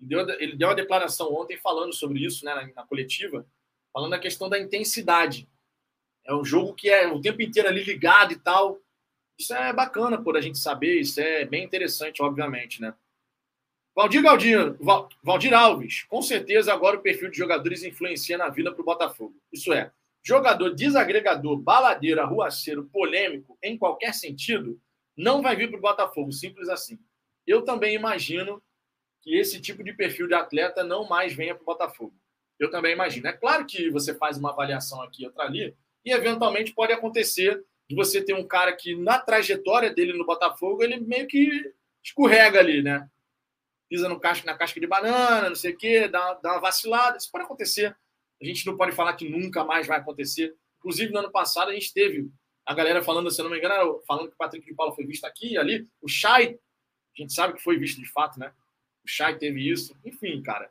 Ele deu, ele deu uma declaração ontem falando sobre isso, né, na, na coletiva, falando da questão da intensidade. É um jogo que é o tempo inteiro ali ligado e tal. Isso é bacana por a gente saber, isso é bem interessante, obviamente, né? Valdir Galdino, Valdir Alves, com certeza agora o perfil de jogadores influencia na vida para o Botafogo. Isso é, jogador desagregador, baladeiro, arruaceiro, polêmico, em qualquer sentido, não vai vir para o Botafogo, simples assim. Eu também imagino que esse tipo de perfil de atleta não mais venha para o Botafogo. Eu também imagino. É claro que você faz uma avaliação aqui outra ali, e eventualmente pode acontecer de você ter um cara que, na trajetória dele no Botafogo, ele meio que escorrega ali, né? pisa no casco, na casca de banana, não sei o quê, dá, dá uma vacilada. Isso pode acontecer. A gente não pode falar que nunca mais vai acontecer. Inclusive, no ano passado, a gente teve a galera falando, se não me engano, falando que o Patrick de Paula foi visto aqui e ali. O Chay, a gente sabe que foi visto de fato, né? O Chay teve isso. Enfim, cara.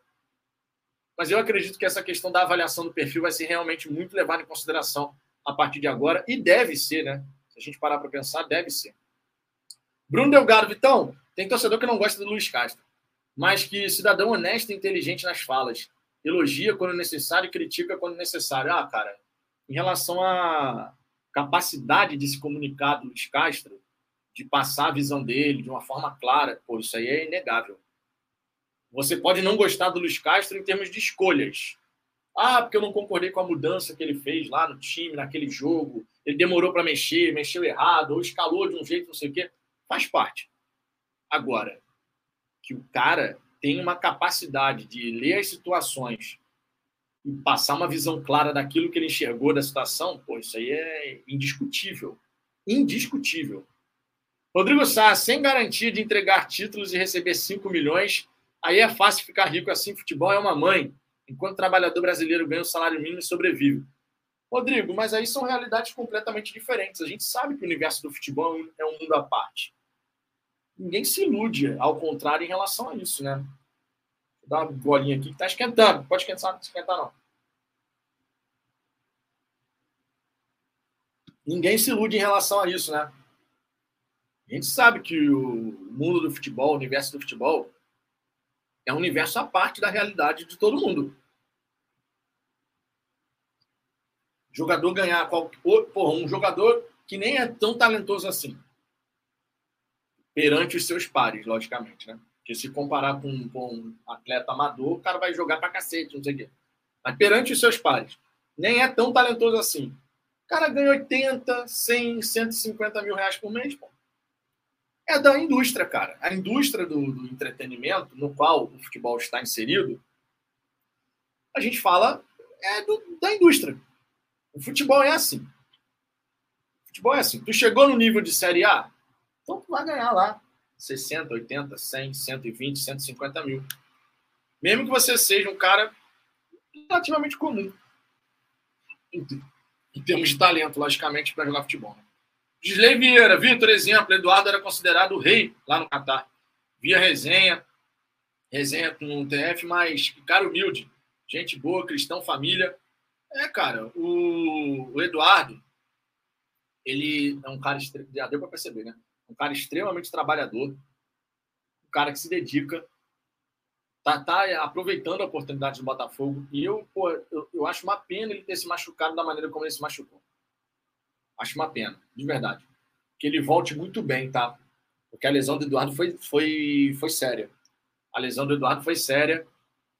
Mas eu acredito que essa questão da avaliação do perfil vai ser realmente muito levada em consideração a partir de agora. E deve ser, né? Se a gente parar para pensar, deve ser. Bruno Delgado, Vitão, tem torcedor que não gosta do Luiz Castro mas que cidadão honesto e inteligente nas falas. Elogia quando necessário e critica quando necessário. Ah, cara, em relação à capacidade de se comunicar do Luiz Castro, de passar a visão dele de uma forma clara, pô, isso aí é inegável. Você pode não gostar do Luiz Castro em termos de escolhas. Ah, porque eu não concordei com a mudança que ele fez lá no time, naquele jogo. Ele demorou para mexer, mexeu errado, ou escalou de um jeito, não sei o quê. Faz parte. Agora, que o cara tem uma capacidade de ler as situações e passar uma visão clara daquilo que ele enxergou da situação, pô, isso aí é indiscutível. Indiscutível. Rodrigo Sá, sem garantia de entregar títulos e receber 5 milhões, aí é fácil ficar rico assim. Futebol é uma mãe, enquanto o trabalhador brasileiro ganha o salário mínimo e sobrevive. Rodrigo, mas aí são realidades completamente diferentes. A gente sabe que o universo do futebol é um mundo à parte ninguém se ilude, ao contrário, em relação a isso, né? Vou dar uma golinha aqui que está esquentando. Pode esquentar, esquentar não. Ninguém se ilude em relação a isso, né? A gente sabe que o mundo do futebol, o universo do futebol, é um universo à parte da realidade de todo mundo. Jogador ganhar. Porra, um jogador que nem é tão talentoso assim perante os seus pares, logicamente, né? Porque se comparar com, com um atleta amador, o cara vai jogar pra cacete, não sei o quê. Mas perante os seus pares, nem é tão talentoso assim. O cara ganha 80, 100, 150 mil reais por mês, pô. É da indústria, cara. A indústria do, do entretenimento, no qual o futebol está inserido, a gente fala é do, da indústria. O futebol é assim. O futebol é assim. Tu chegou no nível de Série A, então, tu vai ganhar lá 60, 80, 100, 120, 150 mil. Mesmo que você seja um cara relativamente comum. Em termos de talento, logicamente, para jogar futebol. Né? Gisley Vieira, Vitor, exemplo, Eduardo era considerado o rei lá no Catar. Via resenha, resenha com o TF, mas cara humilde, gente boa, cristão, família. É, cara, o, o Eduardo, ele é um cara, já deu para perceber, né? Um cara extremamente trabalhador, um cara que se dedica, tá, tá aproveitando a oportunidade do Botafogo. E eu, pô, eu, eu acho uma pena ele ter se machucado da maneira como ele se machucou. Acho uma pena, de verdade. Que ele volte muito bem, tá? Porque a lesão do Eduardo foi, foi, foi séria. A lesão do Eduardo foi séria,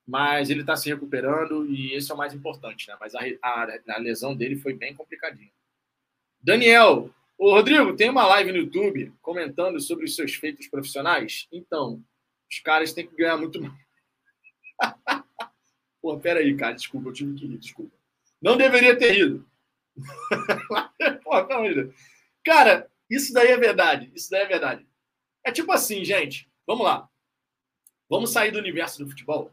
mas ele está se recuperando e esse é o mais importante, né? Mas a, a, a lesão dele foi bem complicadinha. Daniel, Ô, Rodrigo, tem uma live no YouTube comentando sobre os seus feitos profissionais? Então, os caras têm que ganhar muito mais. <laughs> Pô, peraí, cara, desculpa, eu tive que rir, desculpa. Não deveria ter rido. <laughs> Pô, pelo Cara, isso daí é verdade. Isso daí é verdade. É tipo assim, gente. Vamos lá. Vamos sair do universo do futebol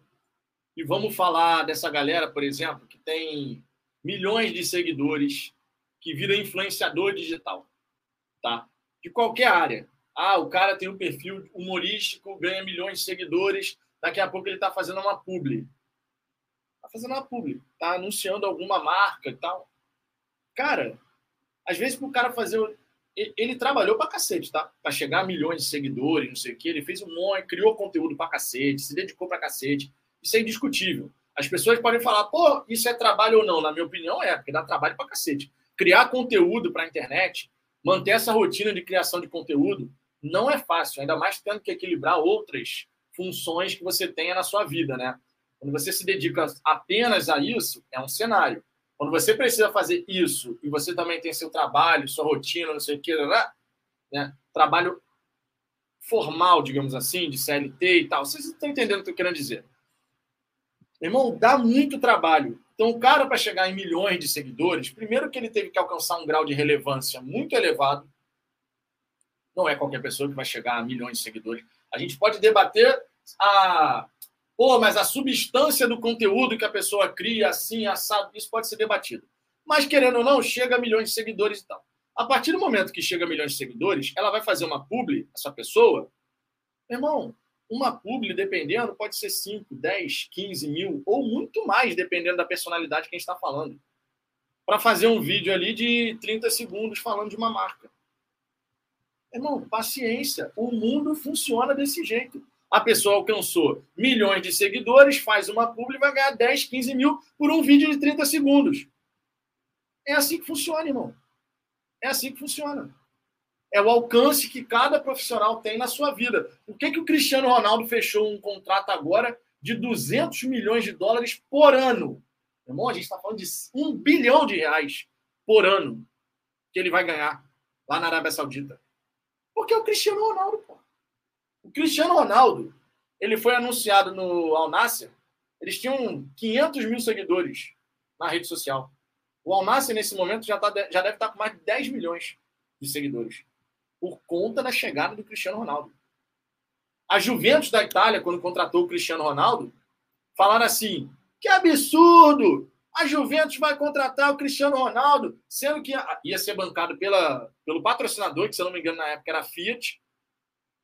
e vamos falar dessa galera, por exemplo, que tem milhões de seguidores que vira influenciador digital, tá? De qualquer área. Ah, o cara tem um perfil humorístico, ganha milhões de seguidores, daqui a pouco ele está fazendo uma publi. Está fazendo uma publi, está anunciando alguma marca e tal. Cara, às vezes para o cara fazer. Ele trabalhou para cacete, tá? Para chegar a milhões de seguidores, não sei o quê. Ele fez um monte, criou conteúdo para cacete, se dedicou para cacete. Isso é indiscutível. As pessoas podem falar, pô, isso é trabalho ou não? Na minha opinião, é, porque dá trabalho para cacete. Criar conteúdo para a internet, manter essa rotina de criação de conteúdo, não é fácil, ainda mais tendo que equilibrar outras funções que você tenha na sua vida, né? Quando você se dedica apenas a isso, é um cenário. Quando você precisa fazer isso e você também tem seu trabalho, sua rotina, não sei o que, né? trabalho formal, digamos assim, de CLT e tal, vocês estão entendendo o que eu quero dizer. Irmão, dá muito trabalho. Então, o cara, para chegar em milhões de seguidores, primeiro que ele teve que alcançar um grau de relevância muito elevado, não é qualquer pessoa que vai chegar a milhões de seguidores. A gente pode debater a. Pô, mas a substância do conteúdo que a pessoa cria, assim, assado, isso pode ser debatido. Mas, querendo ou não, chega a milhões de seguidores e tal. A partir do momento que chega a milhões de seguidores, ela vai fazer uma publi, essa pessoa. Irmão, uma publi, dependendo, pode ser 5, 10, 15 mil, ou muito mais, dependendo da personalidade que a gente está falando. Para fazer um vídeo ali de 30 segundos falando de uma marca. Irmão, paciência. O mundo funciona desse jeito. A pessoa alcançou milhões de seguidores, faz uma publi vai ganhar 10, 15 mil por um vídeo de 30 segundos. É assim que funciona, irmão. É assim que funciona. É o alcance que cada profissional tem na sua vida. Por que, que o Cristiano Ronaldo fechou um contrato agora de 200 milhões de dólares por ano? Irmão, a gente está falando de um bilhão de reais por ano que ele vai ganhar lá na Arábia Saudita. Porque é o Cristiano Ronaldo, pô. O Cristiano Ronaldo, ele foi anunciado no Al Nassr, eles tinham 500 mil seguidores na rede social. O Al Nassr, nesse momento, já, tá, já deve estar com mais de 10 milhões de seguidores. Por conta da chegada do Cristiano Ronaldo. A Juventus da Itália, quando contratou o Cristiano Ronaldo, falaram assim: que absurdo! A Juventus vai contratar o Cristiano Ronaldo, sendo que ia ser bancado pela, pelo patrocinador, que se eu não me engano na época era Fiat.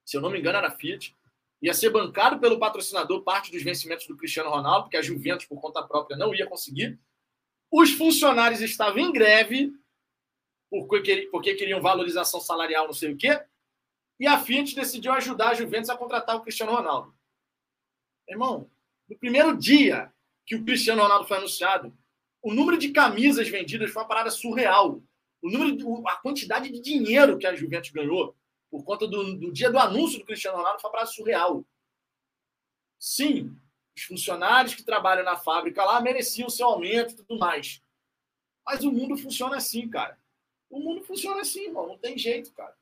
Se eu não me engano era Fiat. Ia ser bancado pelo patrocinador parte dos vencimentos do Cristiano Ronaldo, porque a Juventus, por conta própria, não ia conseguir. Os funcionários estavam em greve, porque, porque queriam valorização salarial, não sei o quê. E a Fiat decidiu ajudar a Juventus a contratar o Cristiano Ronaldo. Irmão, no primeiro dia que o Cristiano Ronaldo foi anunciado, o número de camisas vendidas foi uma parada surreal. O número, a quantidade de dinheiro que a Juventus ganhou por conta do, do dia do anúncio do Cristiano Ronaldo foi uma parada surreal. Sim, os funcionários que trabalham na fábrica lá mereciam seu aumento e tudo mais. Mas o mundo funciona assim, cara. O mundo funciona assim, irmão. Não tem jeito, cara.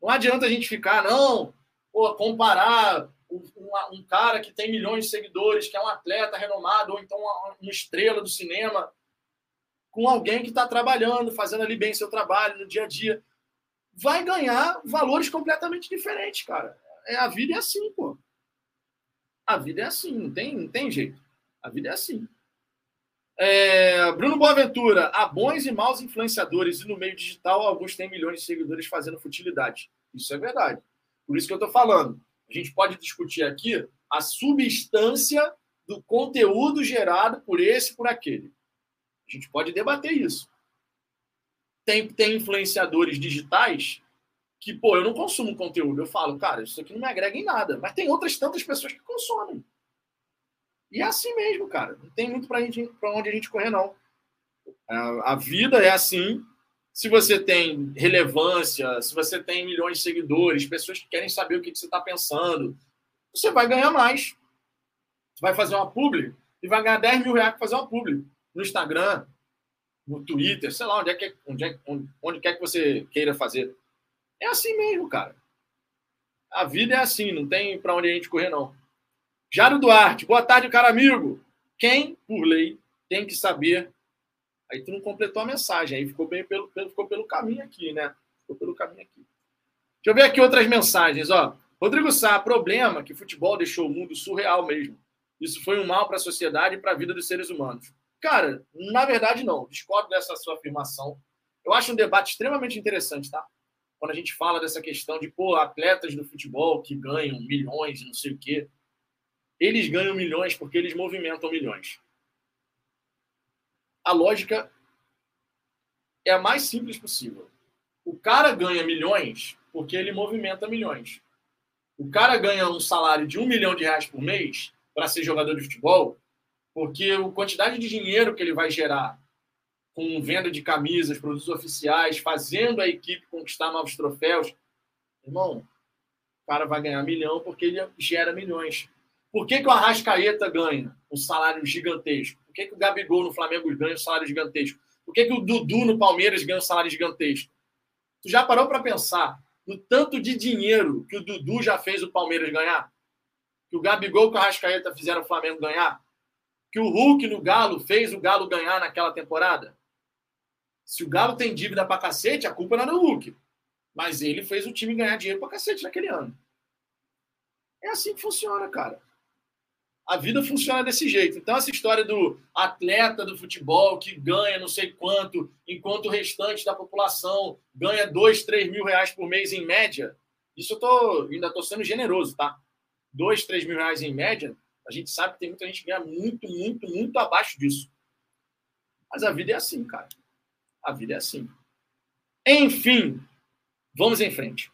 Não adianta a gente ficar, não, pô, comparar um, um, cara que tem milhões de seguidores, que é um atleta renomado, ou então uma, uma estrela do cinema, com alguém que está trabalhando, fazendo ali bem seu trabalho no dia a dia, vai ganhar valores completamente diferentes, cara. É, a vida é assim, pô. A vida é assim, não tem, não tem jeito. A vida é assim. É, Bruno Boaventura, há bons e maus influenciadores e no meio digital alguns têm milhões de seguidores fazendo futilidade. Isso é verdade. Por isso que eu estou falando. A gente pode discutir aqui a substância do conteúdo gerado por esse por aquele. A gente pode debater isso. Tem, tem influenciadores digitais que, pô, eu não consumo conteúdo. Eu falo, cara, isso aqui não me agrega em nada. Mas tem outras tantas pessoas que consomem. E é assim mesmo, cara. Não tem muito para onde a gente correr, não. A vida é assim. Se você tem relevância, se você tem milhões de seguidores, pessoas que querem saber o que você está pensando, você vai ganhar mais. Você vai fazer uma publi e vai ganhar 10 mil reais para fazer uma publi no Instagram, no Twitter, sei lá, onde, é que, onde, é, onde, onde quer que você queira fazer. É assim mesmo, cara. A vida é assim, não tem para onde a gente correr, não. Jário Duarte, boa tarde, cara amigo. Quem, por lei, tem que saber. Aí tu não completou a mensagem, aí ficou bem pelo, ficou pelo caminho aqui, né? Ficou pelo caminho aqui. Deixa eu ver aqui outras mensagens, ó. Rodrigo Sá, problema que futebol deixou o mundo surreal mesmo. Isso foi um mal para a sociedade e para a vida dos seres humanos. Cara, na verdade, não. Discordo dessa sua afirmação. Eu acho um debate extremamente interessante, tá? Quando a gente fala dessa questão de, pô, atletas do futebol que ganham milhões, não sei o quê. Eles ganham milhões porque eles movimentam milhões. A lógica é a mais simples possível. O cara ganha milhões porque ele movimenta milhões. O cara ganha um salário de um milhão de reais por mês para ser jogador de futebol porque a quantidade de dinheiro que ele vai gerar com venda de camisas, produtos oficiais, fazendo a equipe conquistar novos troféus, irmão, o cara vai ganhar milhão porque ele gera milhões. Por que, que o Arrascaeta ganha um salário gigantesco? Por que, que o Gabigol no Flamengo ganha um salário gigantesco? Por que, que o Dudu no Palmeiras ganha um salário gigantesco? Tu já parou para pensar no tanto de dinheiro que o Dudu já fez o Palmeiras ganhar? Que o Gabigol e o Arrascaeta fizeram o Flamengo ganhar? Que o Hulk no Galo fez o Galo ganhar naquela temporada? Se o Galo tem dívida pra cacete, a culpa não é do Hulk. Mas ele fez o time ganhar dinheiro pra cacete naquele ano. É assim que funciona, cara. A vida funciona desse jeito. Então, essa história do atleta do futebol que ganha não sei quanto, enquanto o restante da população ganha dois, três mil reais por mês em média, isso eu tô, ainda estou sendo generoso, tá? Dois, três mil reais em média, a gente sabe que tem muita gente que ganha muito, muito, muito abaixo disso. Mas a vida é assim, cara. A vida é assim. Enfim, vamos em frente.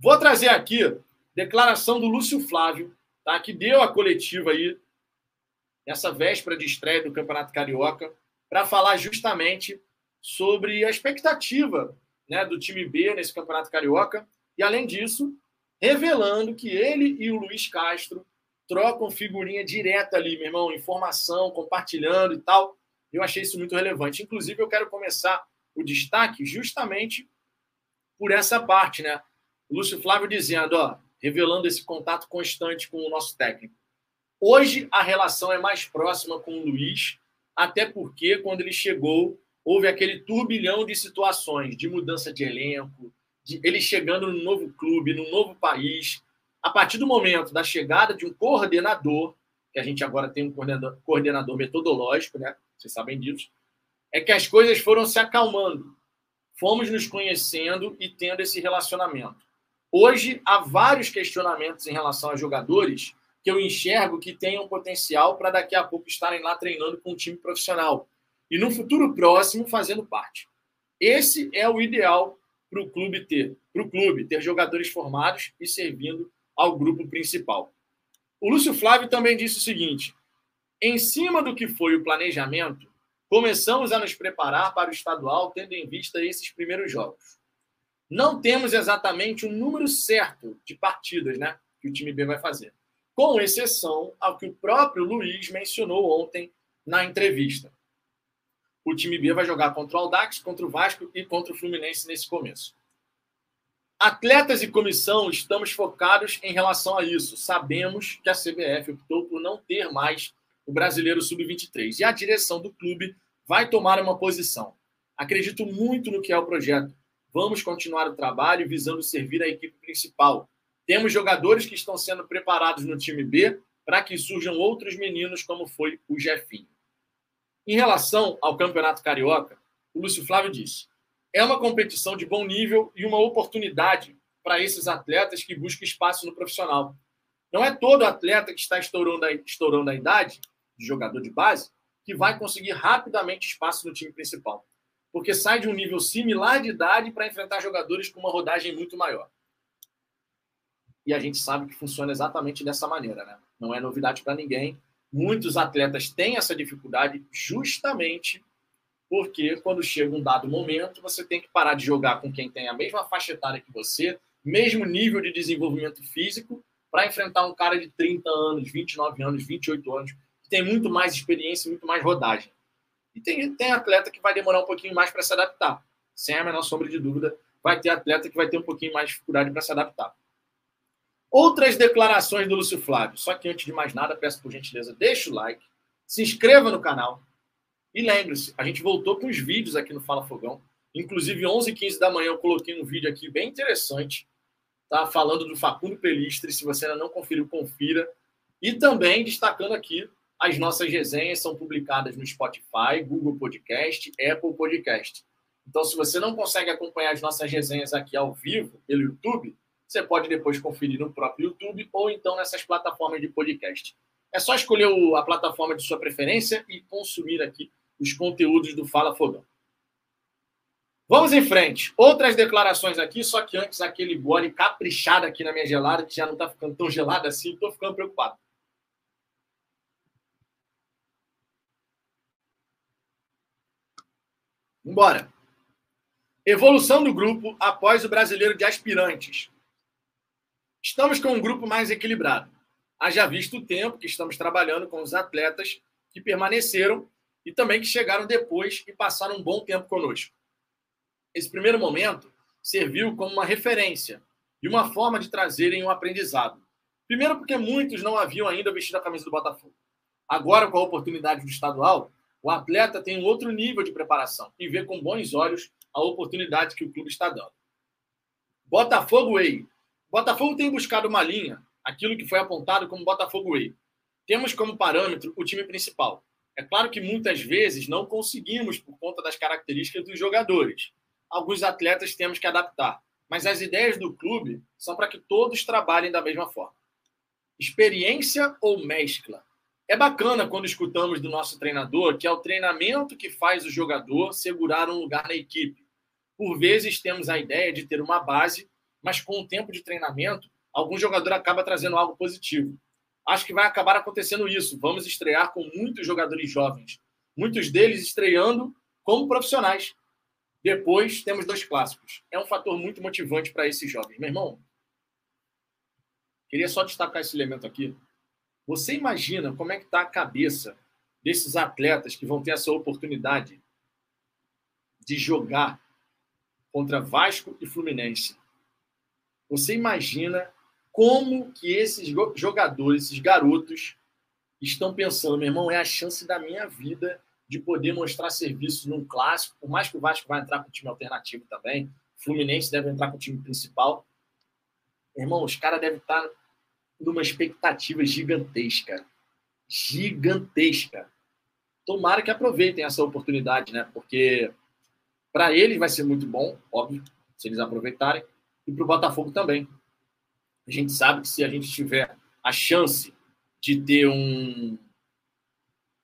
Vou trazer aqui declaração do Lúcio Flávio, tá? que deu a coletiva aí, nessa véspera de estreia do Campeonato Carioca, para falar justamente sobre a expectativa né, do time B nesse Campeonato Carioca. E, além disso, revelando que ele e o Luiz Castro trocam figurinha direta ali, meu irmão, informação, compartilhando e tal. Eu achei isso muito relevante. Inclusive, eu quero começar o destaque justamente por essa parte, né? O Lúcio Flávio dizendo, ó, revelando esse contato constante com o nosso técnico. Hoje a relação é mais próxima com o Luiz, até porque quando ele chegou, houve aquele turbilhão de situações, de mudança de elenco, de ele chegando no novo clube, no novo país. A partir do momento da chegada de um coordenador, que a gente agora tem um coordenador, coordenador metodológico, né? Vocês sabem disso é que as coisas foram se acalmando. Fomos nos conhecendo e tendo esse relacionamento. Hoje, há vários questionamentos em relação a jogadores que eu enxergo que tenham potencial para daqui a pouco estarem lá treinando com um time profissional. E no futuro próximo, fazendo parte. Esse é o ideal para o clube ter. Para o clube ter jogadores formados e servindo ao grupo principal. O Lúcio Flávio também disse o seguinte: em cima do que foi o planejamento, Começamos a nos preparar para o estadual tendo em vista esses primeiros jogos. Não temos exatamente o um número certo de partidas né, que o time B vai fazer, com exceção ao que o próprio Luiz mencionou ontem na entrevista. O time B vai jogar contra o Aldax, contra o Vasco e contra o Fluminense nesse começo. Atletas e comissão estamos focados em relação a isso. Sabemos que a CBF optou por não ter mais o Brasileiro Sub-23. E a direção do clube vai tomar uma posição. Acredito muito no que é o projeto. Vamos continuar o trabalho visando servir a equipe principal. Temos jogadores que estão sendo preparados no time B para que surjam outros meninos, como foi o Jefinho. Em relação ao Campeonato Carioca, o Lúcio Flávio disse: é uma competição de bom nível e uma oportunidade para esses atletas que buscam espaço no profissional. Não é todo atleta que está estourando a, estourando a idade de jogador de base, que vai conseguir rapidamente espaço no time principal. Porque sai de um nível similar de idade para enfrentar jogadores com uma rodagem muito maior. E a gente sabe que funciona exatamente dessa maneira, né? Não é novidade para ninguém. Muitos atletas têm essa dificuldade justamente porque quando chega um dado momento, você tem que parar de jogar com quem tem a mesma faixa etária que você, mesmo nível de desenvolvimento físico, para enfrentar um cara de 30 anos, 29 anos, 28 anos, tem muito mais experiência, muito mais rodagem. E tem, tem atleta que vai demorar um pouquinho mais para se adaptar. Sem a menor sombra de dúvida, vai ter atleta que vai ter um pouquinho mais de dificuldade para se adaptar. Outras declarações do Lúcio Flávio. Só que antes de mais nada, peço por gentileza, deixa o like, se inscreva no canal. E lembre-se, a gente voltou com os vídeos aqui no Fala Fogão. Inclusive, 11 h 15 da manhã, eu coloquei um vídeo aqui bem interessante, tá? falando do Facundo Pelistre. Se você ainda não conferiu, confira. E também destacando aqui as nossas resenhas são publicadas no Spotify, Google Podcast, Apple Podcast. Então, se você não consegue acompanhar as nossas resenhas aqui ao vivo pelo YouTube, você pode depois conferir no próprio YouTube ou então nessas plataformas de podcast. É só escolher a plataforma de sua preferência e consumir aqui os conteúdos do Fala Fogão. Vamos em frente. Outras declarações aqui, só que antes aquele gole caprichado aqui na minha gelada, que já não está ficando tão gelada assim, estou ficando preocupado. Vambora. Evolução do grupo após o brasileiro de aspirantes. Estamos com um grupo mais equilibrado. Haja visto o tempo que estamos trabalhando com os atletas que permaneceram e também que chegaram depois e passaram um bom tempo conosco. Esse primeiro momento serviu como uma referência e uma forma de trazerem um aprendizado. Primeiro, porque muitos não haviam ainda vestido a camisa do Botafogo. Agora, com a oportunidade do estadual, o atleta tem um outro nível de preparação e vê com bons olhos a oportunidade que o clube está dando. Botafogo Way. Botafogo tem buscado uma linha, aquilo que foi apontado como Botafogo Way. Temos como parâmetro o time principal. É claro que muitas vezes não conseguimos por conta das características dos jogadores alguns atletas temos que adaptar. Mas as ideias do clube são para que todos trabalhem da mesma forma. Experiência ou mescla? É bacana quando escutamos do nosso treinador que é o treinamento que faz o jogador segurar um lugar na equipe. Por vezes temos a ideia de ter uma base, mas com o tempo de treinamento, algum jogador acaba trazendo algo positivo. Acho que vai acabar acontecendo isso. Vamos estrear com muitos jogadores jovens, muitos deles estreando como profissionais. Depois temos dois clássicos. É um fator muito motivante para esses jovens. Meu irmão, queria só destacar esse elemento aqui. Você imagina como é que está a cabeça desses atletas que vão ter essa oportunidade de jogar contra Vasco e Fluminense. Você imagina como que esses jogadores, esses garotos, estão pensando, meu irmão, é a chance da minha vida de poder mostrar serviço num clássico, por mais que o Vasco vai entrar com o time alternativo também, Fluminense deve entrar com o time principal. Irmão, os caras devem estar numa expectativa gigantesca. Gigantesca. Tomara que aproveitem essa oportunidade, né? Porque para eles vai ser muito bom, óbvio, se eles aproveitarem, e para o Botafogo também. A gente sabe que se a gente tiver a chance de ter um,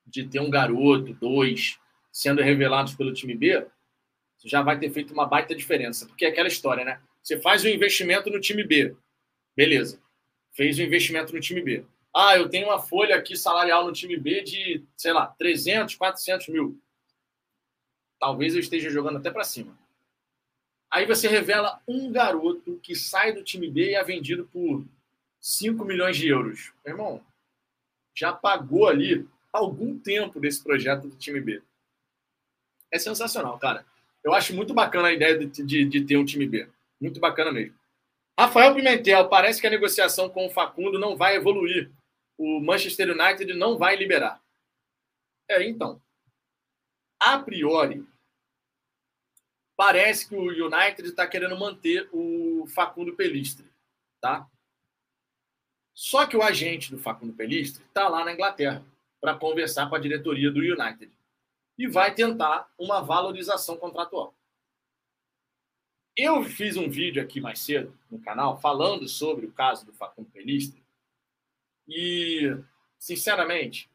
de ter um garoto, dois, sendo revelados pelo time B, já vai ter feito uma baita diferença. Porque é aquela história, né? Você faz um investimento no time B. Beleza. Fez um investimento no time B. Ah, eu tenho uma folha aqui salarial no time B de, sei lá, 300, 400 mil. Talvez eu esteja jogando até para cima. Aí você revela um garoto que sai do time B e é vendido por 5 milhões de euros. Meu irmão, já pagou ali algum tempo desse projeto do time B. É sensacional, cara. Eu acho muito bacana a ideia de, de, de ter um time B. Muito bacana mesmo. Rafael Pimentel, parece que a negociação com o Facundo não vai evoluir. O Manchester United não vai liberar. É, então. A priori, parece que o United está querendo manter o Facundo Pelistre, tá? Só que o agente do Facundo Pelistre está lá na Inglaterra para conversar com a diretoria do United e vai tentar uma valorização contratual. Eu fiz um vídeo aqui mais cedo no canal falando sobre o caso do Facundo Pelistri e, sinceramente,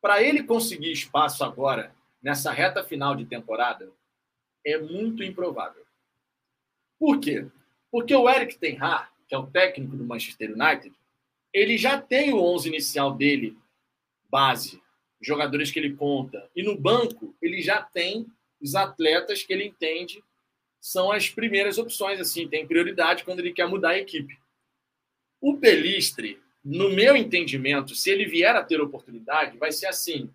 para ele conseguir espaço agora nessa reta final de temporada é muito improvável. Por quê? Porque o Eric Ten Hag, que é o técnico do Manchester United, ele já tem o 11 inicial dele base, jogadores que ele conta. E no banco, ele já tem os atletas que ele entende são as primeiras opções, assim, tem prioridade quando ele quer mudar a equipe. O Pelistre, no meu entendimento, se ele vier a ter oportunidade, vai ser assim: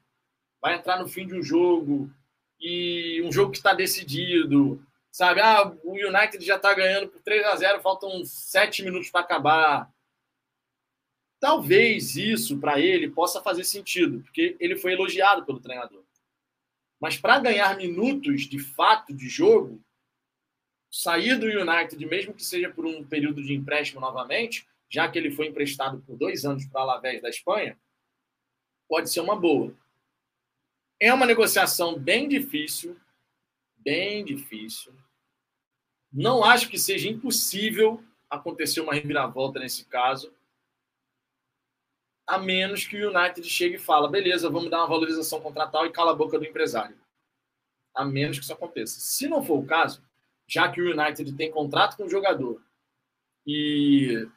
vai entrar no fim de um jogo e um jogo que está decidido, sabe? Ah, o United já está ganhando por 3 a 0 faltam 7 minutos para acabar. Talvez isso para ele possa fazer sentido, porque ele foi elogiado pelo treinador. Mas para ganhar minutos de fato de jogo, sair do United, mesmo que seja por um período de empréstimo novamente, já que ele foi emprestado por dois anos para a Alavés da Espanha, pode ser uma boa. É uma negociação bem difícil, bem difícil. Não acho que seja impossível acontecer uma reviravolta nesse caso, a menos que o United chegue e fala, beleza, vamos dar uma valorização contratal e cala a boca do empresário. A menos que isso aconteça. Se não for o caso, já que o United tem contrato com o jogador e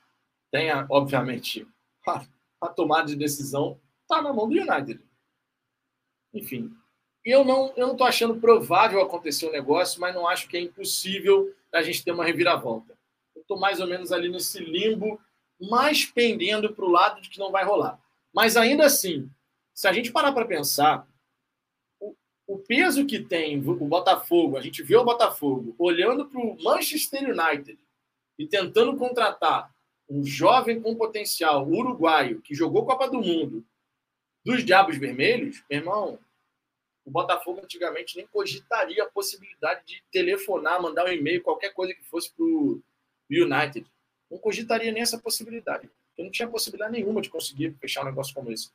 tenha, obviamente, a, a tomada de decisão está na mão do United. Enfim, eu não eu não estou achando provável acontecer o um negócio, mas não acho que é impossível a gente ter uma reviravolta. Eu estou mais ou menos ali nesse limbo mais pendendo para o lado de que não vai rolar. Mas ainda assim, se a gente parar para pensar, o, peso que tem o Botafogo, a gente vê o Botafogo olhando para o Manchester United e tentando contratar um jovem com potencial uruguaio que jogou Copa do Mundo dos Diabos Vermelhos, irmão, o Botafogo antigamente nem cogitaria a possibilidade de telefonar, mandar um e-mail, qualquer coisa que fosse para o United não cogitaria nem essa possibilidade. Eu não tinha possibilidade nenhuma de conseguir fechar um negócio como esse.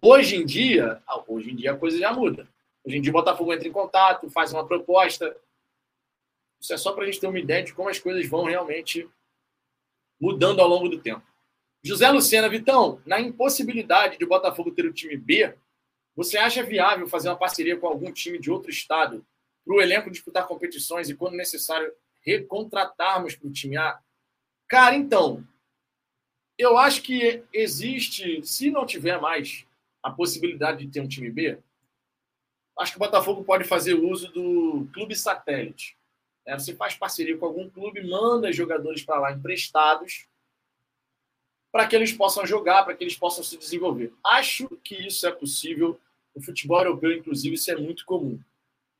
Hoje em dia, ah, hoje em dia a coisa já muda. Hoje em dia o Botafogo entra em contato, faz uma proposta. Isso é só para a gente ter uma ideia de como as coisas vão realmente mudando ao longo do tempo. José Lucena, Vitão, na impossibilidade de o Botafogo ter o time B, você acha viável fazer uma parceria com algum time de outro estado para o elenco disputar competições e, quando necessário, recontratarmos para o time A? Cara, então, eu acho que existe, se não tiver mais a possibilidade de ter um time B, acho que o Botafogo pode fazer uso do clube satélite. É, você faz parceria com algum clube, manda jogadores para lá emprestados para que eles possam jogar, para que eles possam se desenvolver. Acho que isso é possível. No futebol europeu, inclusive, isso é muito comum.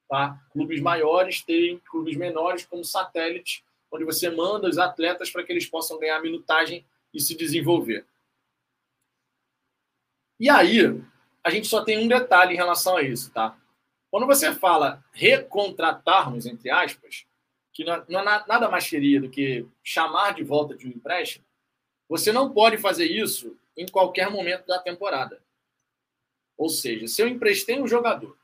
Tá? Clubes maiores terem clubes menores como satélite onde você manda os atletas para que eles possam ganhar minutagem e se desenvolver. E aí, a gente só tem um detalhe em relação a isso, tá? Quando você fala recontratarmos, entre aspas, que não é nada mais seria do que chamar de volta de um empréstimo, você não pode fazer isso em qualquer momento da temporada. Ou seja, se eu emprestei um jogador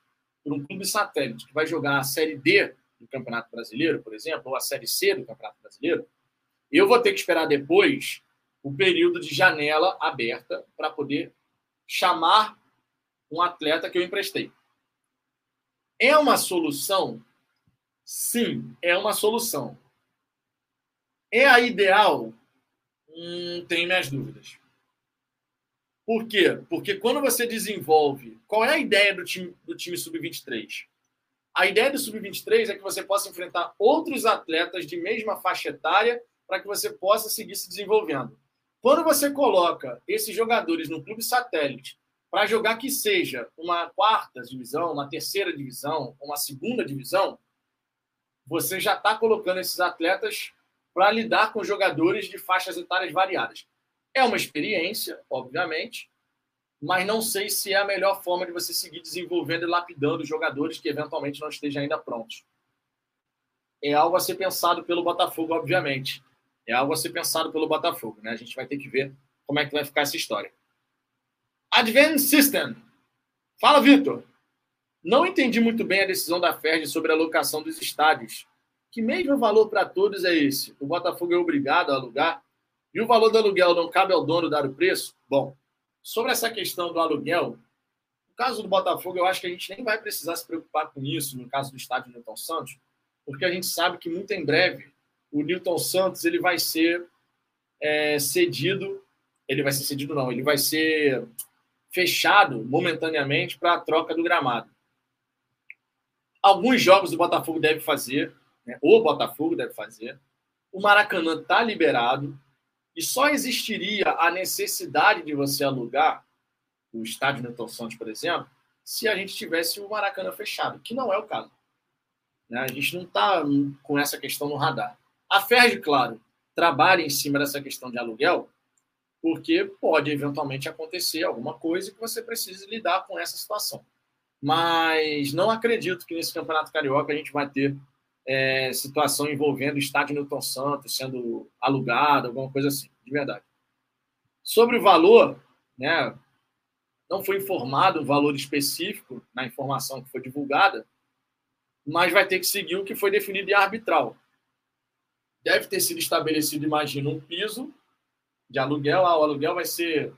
para um clube satélite que vai jogar a Série D do Campeonato Brasileiro, por exemplo, ou a Série C do Campeonato Brasileiro, eu vou ter que esperar depois o período de janela aberta para poder chamar um atleta que eu emprestei. É uma solução? Sim, é uma solução. É a ideal? Hum, tenho minhas dúvidas. Por quê? Porque quando você desenvolve. Qual é a ideia do time, do time sub-23? A ideia do Sub-23 é que você possa enfrentar outros atletas de mesma faixa etária para que você possa seguir se desenvolvendo. Quando você coloca esses jogadores no clube satélite para jogar que seja uma quarta divisão, uma terceira divisão, uma segunda divisão, você já está colocando esses atletas para lidar com jogadores de faixas etárias variadas. É uma experiência, obviamente, mas não sei se é a melhor forma de você seguir desenvolvendo e lapidando jogadores que eventualmente não estejam ainda prontos. É algo a ser pensado pelo Botafogo, obviamente. É algo a ser pensado pelo Botafogo, né? A gente vai ter que ver como é que vai ficar essa história. Advanced System. Fala, Vitor. Não entendi muito bem a decisão da FERJ sobre a alocação dos estádios. Que mesmo valor para todos é esse? O Botafogo é obrigado a alugar? E o valor do aluguel não cabe ao dono dar o preço? Bom, Sobre essa questão do aluguel, no caso do Botafogo, eu acho que a gente nem vai precisar se preocupar com isso, no caso do estádio Newton Santos, porque a gente sabe que muito em breve o Newton Santos ele vai ser é, cedido, ele vai ser cedido não, ele vai ser fechado momentaneamente para a troca do gramado. Alguns jogos o Botafogo deve fazer, né? o Botafogo deve fazer. O Maracanã está liberado, e só existiria a necessidade de você alugar o estádio Newton Santos, por exemplo, se a gente tivesse o Maracanã fechado, que não é o caso. Né? A gente não está com essa questão no radar. A FERJ, claro, trabalha em cima dessa questão de aluguel, porque pode eventualmente acontecer alguma coisa que você precise lidar com essa situação. Mas não acredito que nesse Campeonato Carioca a gente vai ter é, situação envolvendo o estádio Newton Santos sendo alugado, alguma coisa assim, de verdade. Sobre o valor, né, não foi informado o valor específico na informação que foi divulgada, mas vai ter que seguir o que foi definido em arbitral. Deve ter sido estabelecido, imagino, um piso de aluguel. Ah, o aluguel vai ser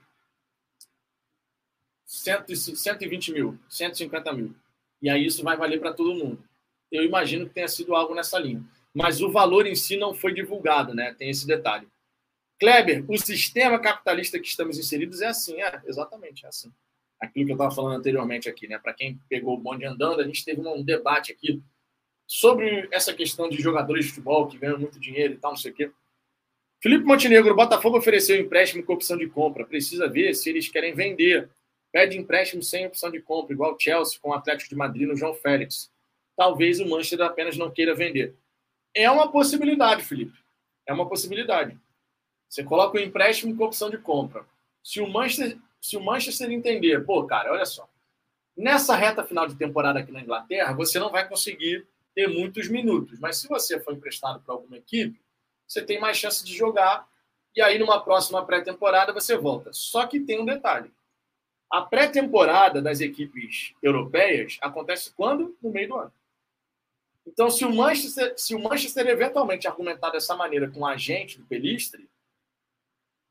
120 mil, 150 mil. E aí isso vai valer para todo mundo. Eu imagino que tenha sido algo nessa linha. Mas o valor em si não foi divulgado, né? Tem esse detalhe. Kleber, o sistema capitalista que estamos inseridos é assim, é, exatamente, é assim. Aquilo que eu estava falando anteriormente aqui, né? Para quem pegou o bonde andando, a gente teve um debate aqui sobre essa questão de jogadores de futebol que ganham muito dinheiro e tal, não sei o quê. Felipe Montenegro, Botafogo ofereceu empréstimo com opção de compra. Precisa ver se eles querem vender. Pede empréstimo sem opção de compra, igual o Chelsea com o Atlético de Madrid no João Félix. Talvez o Manchester apenas não queira vender. É uma possibilidade, Felipe. É uma possibilidade. Você coloca o empréstimo com opção de compra. Se o Manchester, se o Manchester entender, pô, cara, olha só. Nessa reta final de temporada aqui na Inglaterra, você não vai conseguir ter muitos minutos. Mas se você for emprestado para alguma equipe, você tem mais chance de jogar. E aí, numa próxima pré-temporada, você volta. Só que tem um detalhe. A pré-temporada das equipes europeias acontece quando? No meio do ano. Então, se o Manchester, se o Manchester eventualmente argumentar dessa maneira com o agente do Pelistre,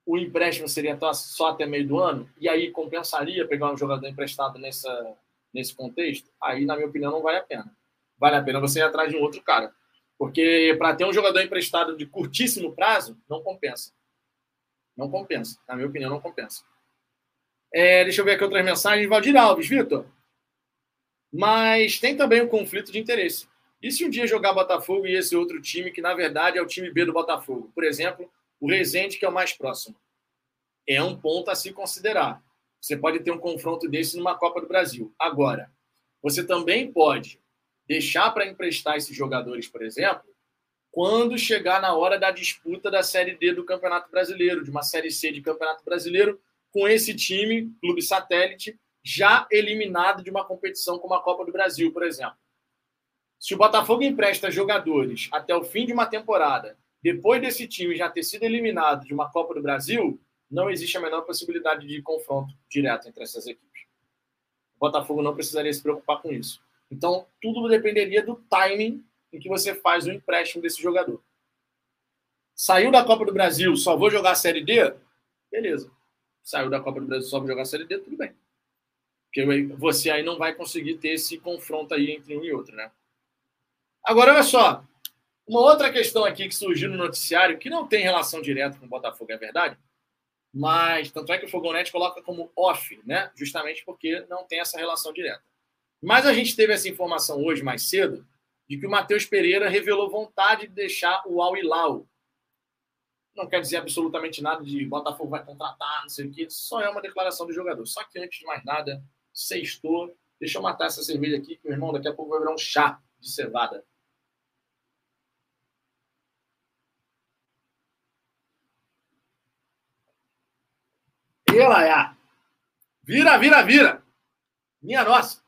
o empréstimo seria só até meio do ano, e aí compensaria pegar um jogador emprestado nessa, nesse contexto, aí, na minha opinião, não vale a pena. Vale a pena você ir atrás de um outro cara. Porque para ter um jogador emprestado de curtíssimo prazo, não compensa. Não compensa. Na minha opinião, não compensa. É, deixa eu ver aqui outras mensagens. Valdir Alves, Vitor. Mas tem também o um conflito de interesse. E se um dia jogar Botafogo e esse outro time, que na verdade é o time B do Botafogo? Por exemplo, o Resende, que é o mais próximo. É um ponto a se considerar. Você pode ter um confronto desse numa Copa do Brasil. Agora, você também pode deixar para emprestar esses jogadores, por exemplo, quando chegar na hora da disputa da Série D do Campeonato Brasileiro, de uma Série C de Campeonato Brasileiro, com esse time, clube satélite, já eliminado de uma competição como a Copa do Brasil, por exemplo. Se o Botafogo empresta jogadores até o fim de uma temporada depois desse time já ter sido eliminado de uma Copa do Brasil, não existe a menor possibilidade de confronto direto entre essas equipes. O Botafogo não precisaria se preocupar com isso. Então, tudo dependeria do timing em que você faz o empréstimo desse jogador. Saiu da Copa do Brasil, só vou jogar a Série D? Beleza. Saiu da Copa do Brasil, só vou jogar a Série D, tudo bem. Porque você aí não vai conseguir ter esse confronto aí entre um e outro, né? Agora, olha só. Uma outra questão aqui que surgiu no noticiário, que não tem relação direta com o Botafogo, é verdade, mas tanto é que o Fogonete coloca como off, né? Justamente porque não tem essa relação direta. Mas a gente teve essa informação hoje, mais cedo, de que o Matheus Pereira revelou vontade de deixar o Al Hilal. Não quer dizer absolutamente nada de Botafogo vai contratar, não sei o quê, só é uma declaração do jogador. Só que antes de mais nada, sextou. Deixa eu matar essa cerveja aqui, que meu irmão daqui a pouco vai virar um chá de cevada. Elaiá. Vira, vira, vira. Minha nossa.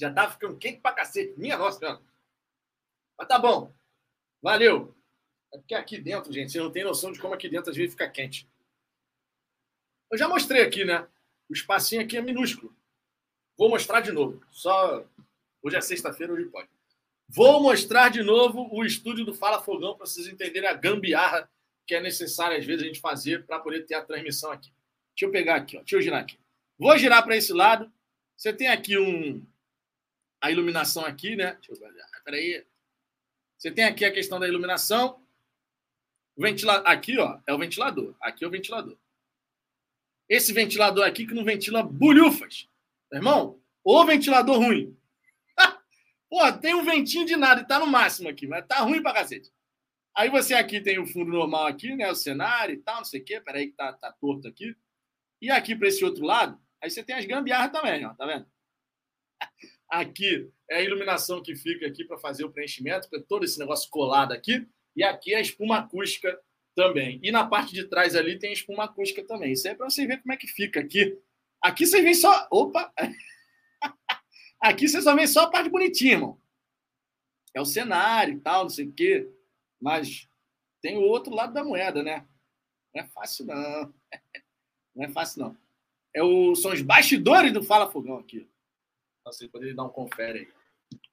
Já tá ficando quente pra cacete. Minha nossa, cara. Mas tá bom. Valeu. É porque aqui dentro, gente, você não tem noção de como aqui dentro às vezes fica quente. Eu já mostrei aqui, né? O espacinho aqui é minúsculo. Vou mostrar de novo. Só. Hoje é sexta-feira, hoje pode. Vou mostrar de novo o estúdio do Fala Fogão para vocês entenderem a gambiarra que é necessária, às vezes, a gente fazer para poder ter a transmissão aqui. Deixa eu pegar aqui, ó. deixa eu girar aqui. Vou girar para esse lado. Você tem aqui um a iluminação aqui, né? Deixa eu olhar. Peraí. Você tem aqui a questão da iluminação. O ventilador aqui, ó, é o ventilador. Aqui é o ventilador. Esse ventilador aqui que não ventila bulhufas. Irmão, o ventilador ruim. <laughs> Pô, tem um ventinho de nada e tá no máximo aqui, mas tá ruim pra cacete. Aí você aqui tem o fundo normal aqui, né? O cenário e tal, não sei o quê. Peraí que tá, tá torto aqui. E aqui para esse outro lado, aí você tem as gambiarras também, ó, tá vendo? Aqui é a iluminação que fica aqui para fazer o preenchimento, com todo esse negócio colado aqui. E aqui é a espuma acústica também. E na parte de trás ali tem a espuma acústica também. Isso é para você ver como é que fica aqui. Aqui você vê só. Opa! <laughs> Aqui você só vê só a parte bonitinha, irmão. É o cenário e tal, não sei o quê. Mas tem o outro lado da moeda, né? Não é fácil, não. <laughs> Não é fácil, não. É o, são os bastidores do Fala Fogão aqui. Pra vocês poderem dar um confere aí.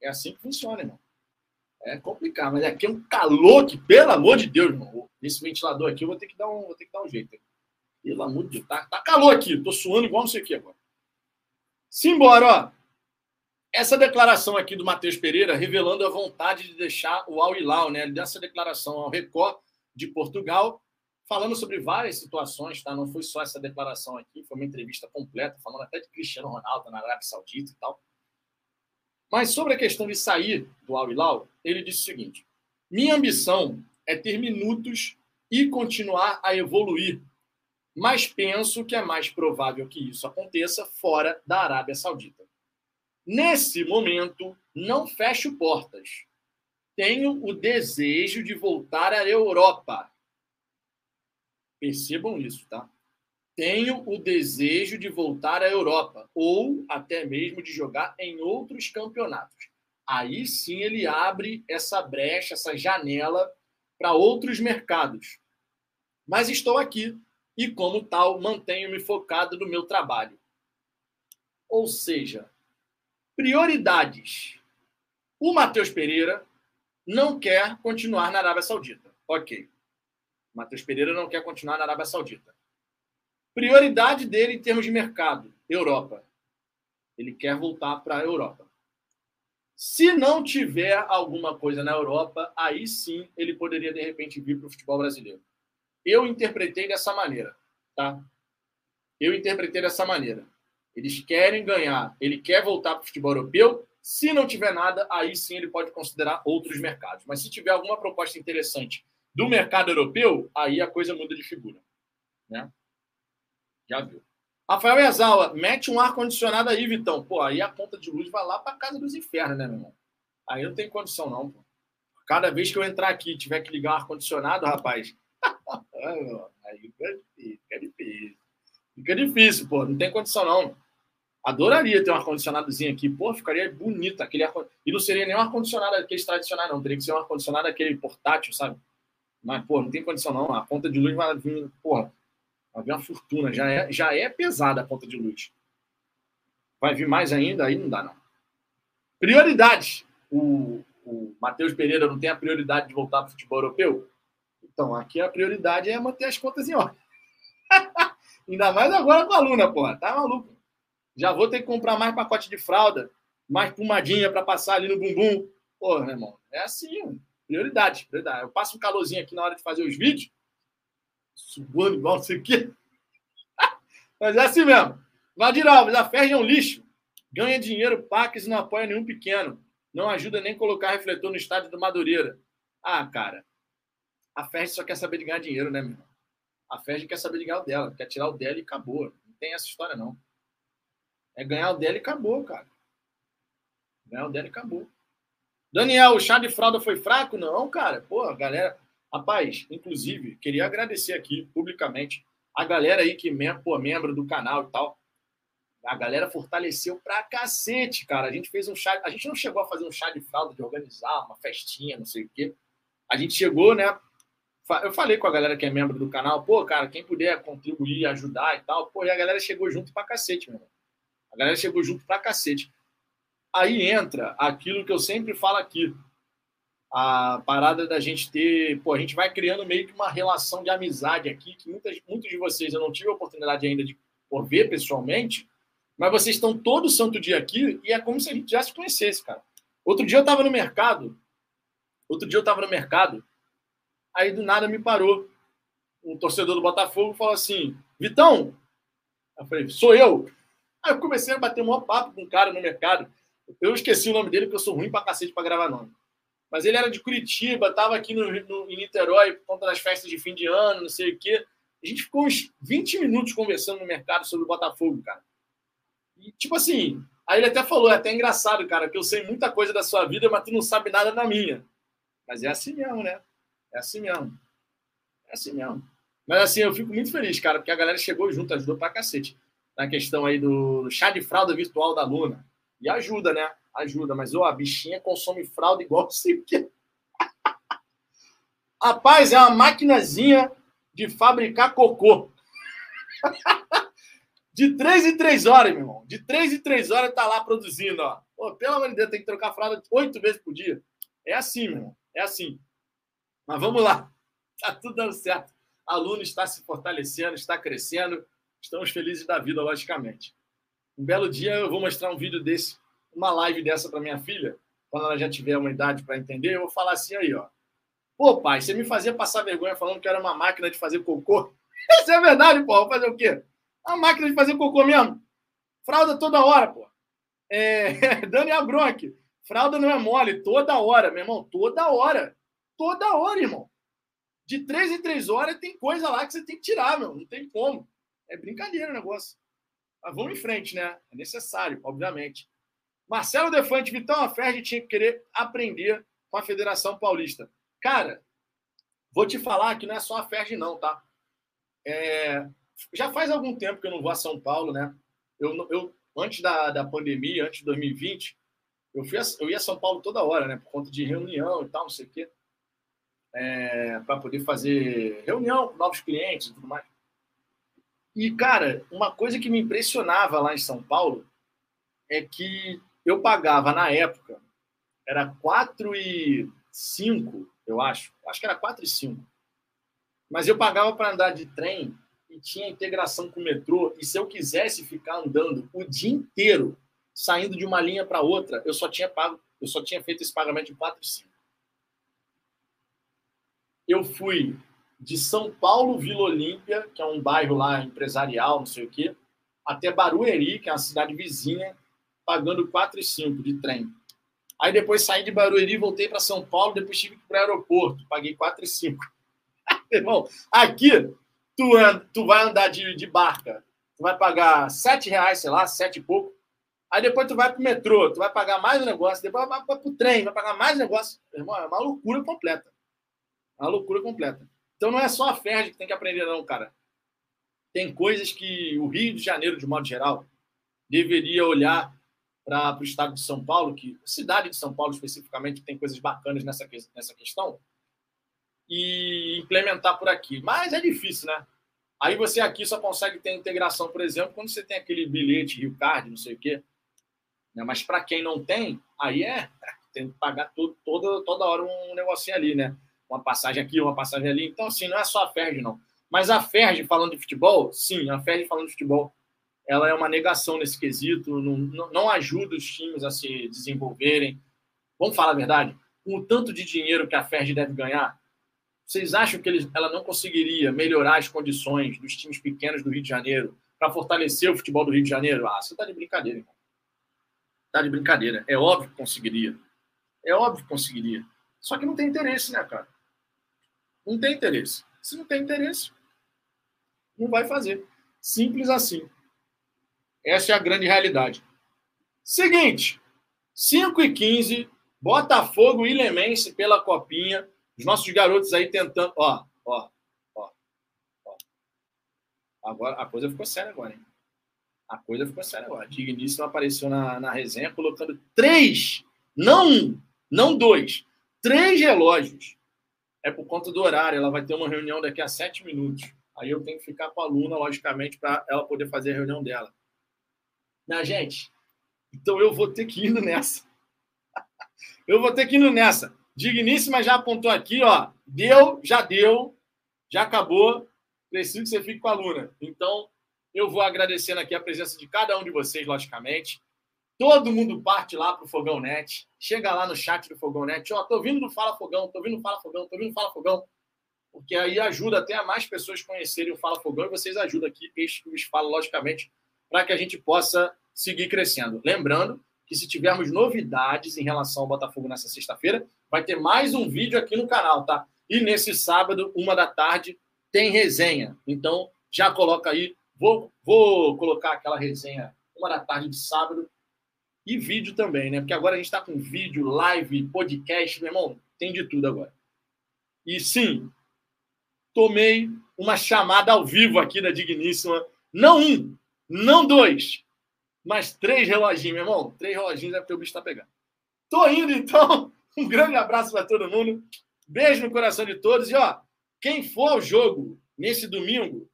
É assim que funciona, irmão. É complicado, mas aqui é um calor que, pelo amor de Deus, irmão. Esse ventilador aqui eu vou ter que dar um, vou ter que dar um jeito. Pelo amor de Deus, tá, tá calor aqui. Tô suando igual não sei o que agora. Simbora, ó. Essa declaração aqui do Matheus Pereira revelando a vontade de deixar o Al Hilal, né? Dessa declaração ao Record de Portugal, falando sobre várias situações, tá? Não foi só essa declaração aqui, foi uma entrevista completa, falando até de Cristiano Ronaldo na Arábia Saudita e tal. Mas sobre a questão de sair do Al Hilal, ele disse o seguinte: minha ambição é ter minutos e continuar a evoluir, mas penso que é mais provável que isso aconteça fora da Arábia Saudita. Nesse momento, não fecho portas. Tenho o desejo de voltar à Europa. Percebam isso, tá? Tenho o desejo de voltar à Europa ou até mesmo de jogar em outros campeonatos. Aí sim ele abre essa brecha, essa janela para outros mercados. Mas estou aqui e, como tal, mantenho-me focado no meu trabalho. Ou seja, prioridades. O Matheus Pereira não quer continuar na Arábia Saudita. Ok. Matheus Pereira não quer continuar na Arábia Saudita. Prioridade dele em termos de mercado: Europa. Ele quer voltar para a Europa. Se não tiver alguma coisa na Europa, aí sim ele poderia de repente vir para o futebol brasileiro. Eu interpretei dessa maneira, tá? Eu interpretei dessa maneira. Eles querem ganhar, ele quer voltar para o futebol europeu. Se não tiver nada, aí sim ele pode considerar outros mercados. Mas se tiver alguma proposta interessante do mercado europeu, aí a coisa muda de figura, né? Já viu. Rafael Ezawa, mete um ar-condicionado aí, Vitão. Pô, aí a conta de luz vai lá para casa dos infernos, né, meu irmão? Aí não tem condição, não, pô. Cada vez que eu entrar aqui e tiver que ligar o ar-condicionado, rapaz. <laughs> aí fica difícil, fica difícil. Fica difícil, pô. Não tem condição, não. Adoraria ter um ar-condicionadozinho aqui. Pô, ficaria bonito. Aquele ar... E não seria nem um ar-condicionado aquele tradicional, não. Teria que ser um ar-condicionado aquele portátil, sabe? Mas, pô, não tem condição, não. A conta de luz vai vir, porra, Vai vir uma fortuna. Já é, já é pesada a conta de luz. Vai vir mais ainda? Aí não dá, não. Prioridades. O, o Matheus Pereira não tem a prioridade de voltar para o futebol europeu? Então, aqui a prioridade é manter as contas em ordem. <laughs> Ainda mais agora com a Luna, porra. Tá maluco. Já vou ter que comprar mais pacote de fralda, mais pomadinha para passar ali no bumbum. Porra, meu irmão. É assim, prioridade, prioridade. Eu passo um calorzinho aqui na hora de fazer os vídeos suando igual não sei o quê. <laughs> Mas é assim mesmo. Vadir Alves, a Ferg é um lixo. Ganha dinheiro, paques e não apoia nenhum pequeno. Não ajuda nem colocar refletor no estádio do Madureira. Ah, cara. A Ferg só quer saber de ganhar dinheiro, né, meu irmão? A Ferg quer saber de ganhar o dela. Quer tirar o dela e acabou. Não tem essa história, não. É ganhar o dela e acabou, cara. Ganhar o dela e acabou. Daniel, o chá de fralda foi fraco? Não, cara. Pô, galera. Rapaz, inclusive, queria agradecer aqui publicamente a galera aí que é membro do canal e tal. A galera fortaleceu pra cacete, cara. A gente fez um chá. A gente não chegou a fazer um chá de fralda, de organizar uma festinha, não sei o quê. A gente chegou, né? Eu falei com a galera que é membro do canal, pô, cara, quem puder contribuir, ajudar e tal, pô, e a galera chegou junto pra cacete, meu irmão. A galera chegou junto pra cacete. Aí entra aquilo que eu sempre falo aqui a parada da gente ter, pô, a gente vai criando meio que uma relação de amizade aqui, que muitas, muitos de vocês eu não tive a oportunidade ainda de por ver pessoalmente, mas vocês estão todo santo dia aqui e é como se a gente já se conhecesse, cara. Outro dia eu estava no mercado, outro dia eu estava no mercado, aí do nada me parou um torcedor do Botafogo falou assim, Vitão, eu falei, sou eu. Aí eu comecei a bater um papo com um cara no mercado. Eu esqueci o nome dele porque eu sou ruim pra cacete pra gravar nome mas ele era de Curitiba, estava aqui no, no, em Niterói por conta das festas de fim de ano, não sei o quê. A gente ficou uns 20 minutos conversando no mercado sobre o Botafogo, cara. E, tipo assim, aí ele até falou, é até engraçado, cara, que eu sei muita coisa da sua vida, mas tu não sabe nada da minha. Mas é assim mesmo, né? É assim mesmo. É assim mesmo. Mas assim, eu fico muito feliz, cara, porque a galera chegou junto, ajudou pra cacete. Na questão aí do chá de fralda virtual da Luna. E ajuda, né? ajuda, mas oh, a bichinha consome fralda igual sei o que. <laughs> Rapaz, é uma maquinazinha de fabricar cocô. <laughs> De três em três horas, meu irmão. De três em três horas tá lá produzindo, ó. Pô, pelo amor de Deus, tem que trocar fralda oito vezes por dia. É assim, meu irmão. É assim. Mas vamos lá. <laughs> Tá tudo dando certo. Aluno está se fortalecendo, está crescendo. Estamos felizes da vida, logicamente. Um belo dia eu vou mostrar um vídeo desse, uma live dessa para minha filha, quando ela já tiver uma idade para entender, eu vou falar assim aí, ó. Pô, pai, você me fazia passar vergonha falando que era uma máquina de fazer cocô. <laughs> Isso é verdade, pô. Vou fazer o quê? Uma máquina de fazer cocô mesmo. Fralda toda hora, pô. É... <laughs> Daniel Bronk. Fralda não é mole, toda hora, meu irmão. Toda hora. Toda hora, irmão. De três em três horas tem coisa lá que você tem que tirar, meu. Não tem como. É brincadeira o negócio. Mas vamos em frente, né? É necessário, obviamente. Marcelo Defante, Vitão Aferdi tinha que querer aprender com a Federação Paulista. Cara, vou te falar que não é só a Ferdi, não, tá? É, já faz algum tempo que eu não vou a São Paulo, né? Eu, eu antes da, da pandemia, antes de 2020, eu, fui a, eu ia a São Paulo toda hora, né? Por conta de reunião e tal, não sei o quê. É, para poder fazer reunião com novos clientes e tudo mais. E, cara, uma coisa que me impressionava lá em São Paulo é que eu pagava na época, era 4 e 5, eu acho. Acho que era 4 e 5. Mas eu pagava para andar de trem e tinha integração com o metrô. E se eu quisesse ficar andando o dia inteiro, saindo de uma linha para outra, eu só tinha pago, eu só tinha feito esse pagamento de 4 e 5. Eu fui de São Paulo, Vila Olímpia, que é um bairro lá empresarial, não sei o quê, até Barueri, que é uma cidade vizinha, pagando 4,5 de trem. Aí depois saí de Barueri, voltei para São Paulo, depois tive que ir para o aeroporto, paguei 4,5. <laughs> Irmão, aqui tu, anda, tu vai andar de, de barca, tu vai pagar 7 reais, sei lá, 7 e pouco. Aí depois tu vai para o metrô, tu vai pagar mais um negócio, depois vai para o trem, vai pagar mais negócio. Irmão, é uma loucura completa. É uma loucura completa. Então não é só a FERJ que tem que aprender, não, cara. Tem coisas que o Rio de Janeiro, de modo geral, deveria olhar para o estado de São Paulo, que cidade de São Paulo especificamente tem coisas bacanas nessa, nessa questão, e implementar por aqui. Mas é difícil, né? Aí você aqui só consegue ter integração, por exemplo, quando você tem aquele bilhete Rio Card, não sei o quê. Né? Mas para quem não tem, aí é tem que pagar tudo, toda, toda hora um negocinho ali, né? Uma passagem aqui, uma passagem ali. Então, assim, não é só a Ferg, não. Mas a Ferg, falando de futebol, sim, a Ferg falando de futebol, ela é uma negação nesse quesito, não, não ajuda os times a se desenvolverem. Vamos falar a verdade? Com o tanto de dinheiro que a Ferg deve ganhar, vocês acham que ela não conseguiria melhorar as condições dos times pequenos do Rio de Janeiro para fortalecer o futebol do Rio de Janeiro? Ah, você está de brincadeira, irmão. Está de brincadeira. É óbvio que conseguiria. É óbvio que conseguiria. Só que não tem interesse, né, cara? Não tem interesse. Se não tem interesse, não vai fazer. Simples assim. Essa é a grande realidade. Seguinte, 5 e 15, Botafogo e Lemense pela copinha. Os nossos garotos aí tentando. Ó, ó, ó, ó. Agora, a coisa ficou séria agora, hein? A coisa ficou séria agora. Digníssimo apareceu na, na resenha colocando três, não um, não dois, três relógios é por conta do horário. Ela vai ter uma reunião daqui a sete minutos. Aí eu tenho que ficar com a aluna, logicamente, para ela poder fazer a reunião dela. Minha gente, então eu vou ter que ir nessa. <laughs> eu vou ter que ir nessa. Digníssima já apontou aqui, ó. Deu, já deu, já acabou. Preciso que você fique com a aluna. Então, eu vou agradecendo aqui a presença de cada um de vocês, logicamente. Todo mundo parte lá pro Fogão Net. Chega lá no chat do Fogão Net. Ó, tô vindo do Fala Fogão, tô vindo do Fala Fogão, tô vindo do Fala Fogão. Porque aí ajuda até a mais pessoas conhecerem o Fala Fogão e vocês ajudam aqui, este que fala, logicamente, para que a gente possa seguir crescendo. Lembrando que se tivermos novidades em relação ao Botafogo nessa sexta-feira, vai ter mais um vídeo aqui no canal, tá? E nesse sábado, uma da tarde, tem resenha. Então, já coloca aí. Vou, vou colocar aquela resenha uma da tarde de sábado e vídeo também, né? Porque agora a gente está com vídeo, live, podcast, meu irmão, tem de tudo agora. E sim, tomei uma chamada ao vivo aqui da Digníssima. Não um, não dois, mas três reloginhos, meu irmão. Três reloginhos é porque o bicho está pegando. Tô indo, então. <laughs> Um grande abraço para todo mundo. Beijo no coração de todos. E, ó, quem for ao jogo nesse domingo,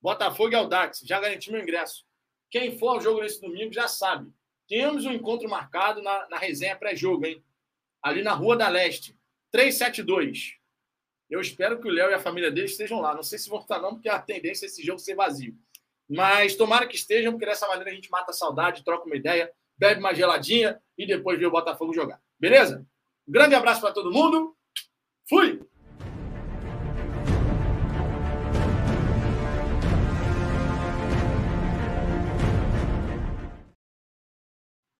Botafogo e Aldax, já garanti meu ingresso. Quem for ao jogo nesse domingo já sabe temos um encontro marcado na, na resenha pré-jogo, hein? Ali na Rua da Leste, 372. Eu espero que o Léo e a família dele estejam lá. Não sei se vão estar, não, porque a tendência é esse jogo ser vazio. Mas tomara que estejam, porque dessa maneira a gente mata a saudade, troca uma ideia, bebe uma geladinha e depois vê o Botafogo jogar. Beleza? Grande abraço para todo mundo. Fui!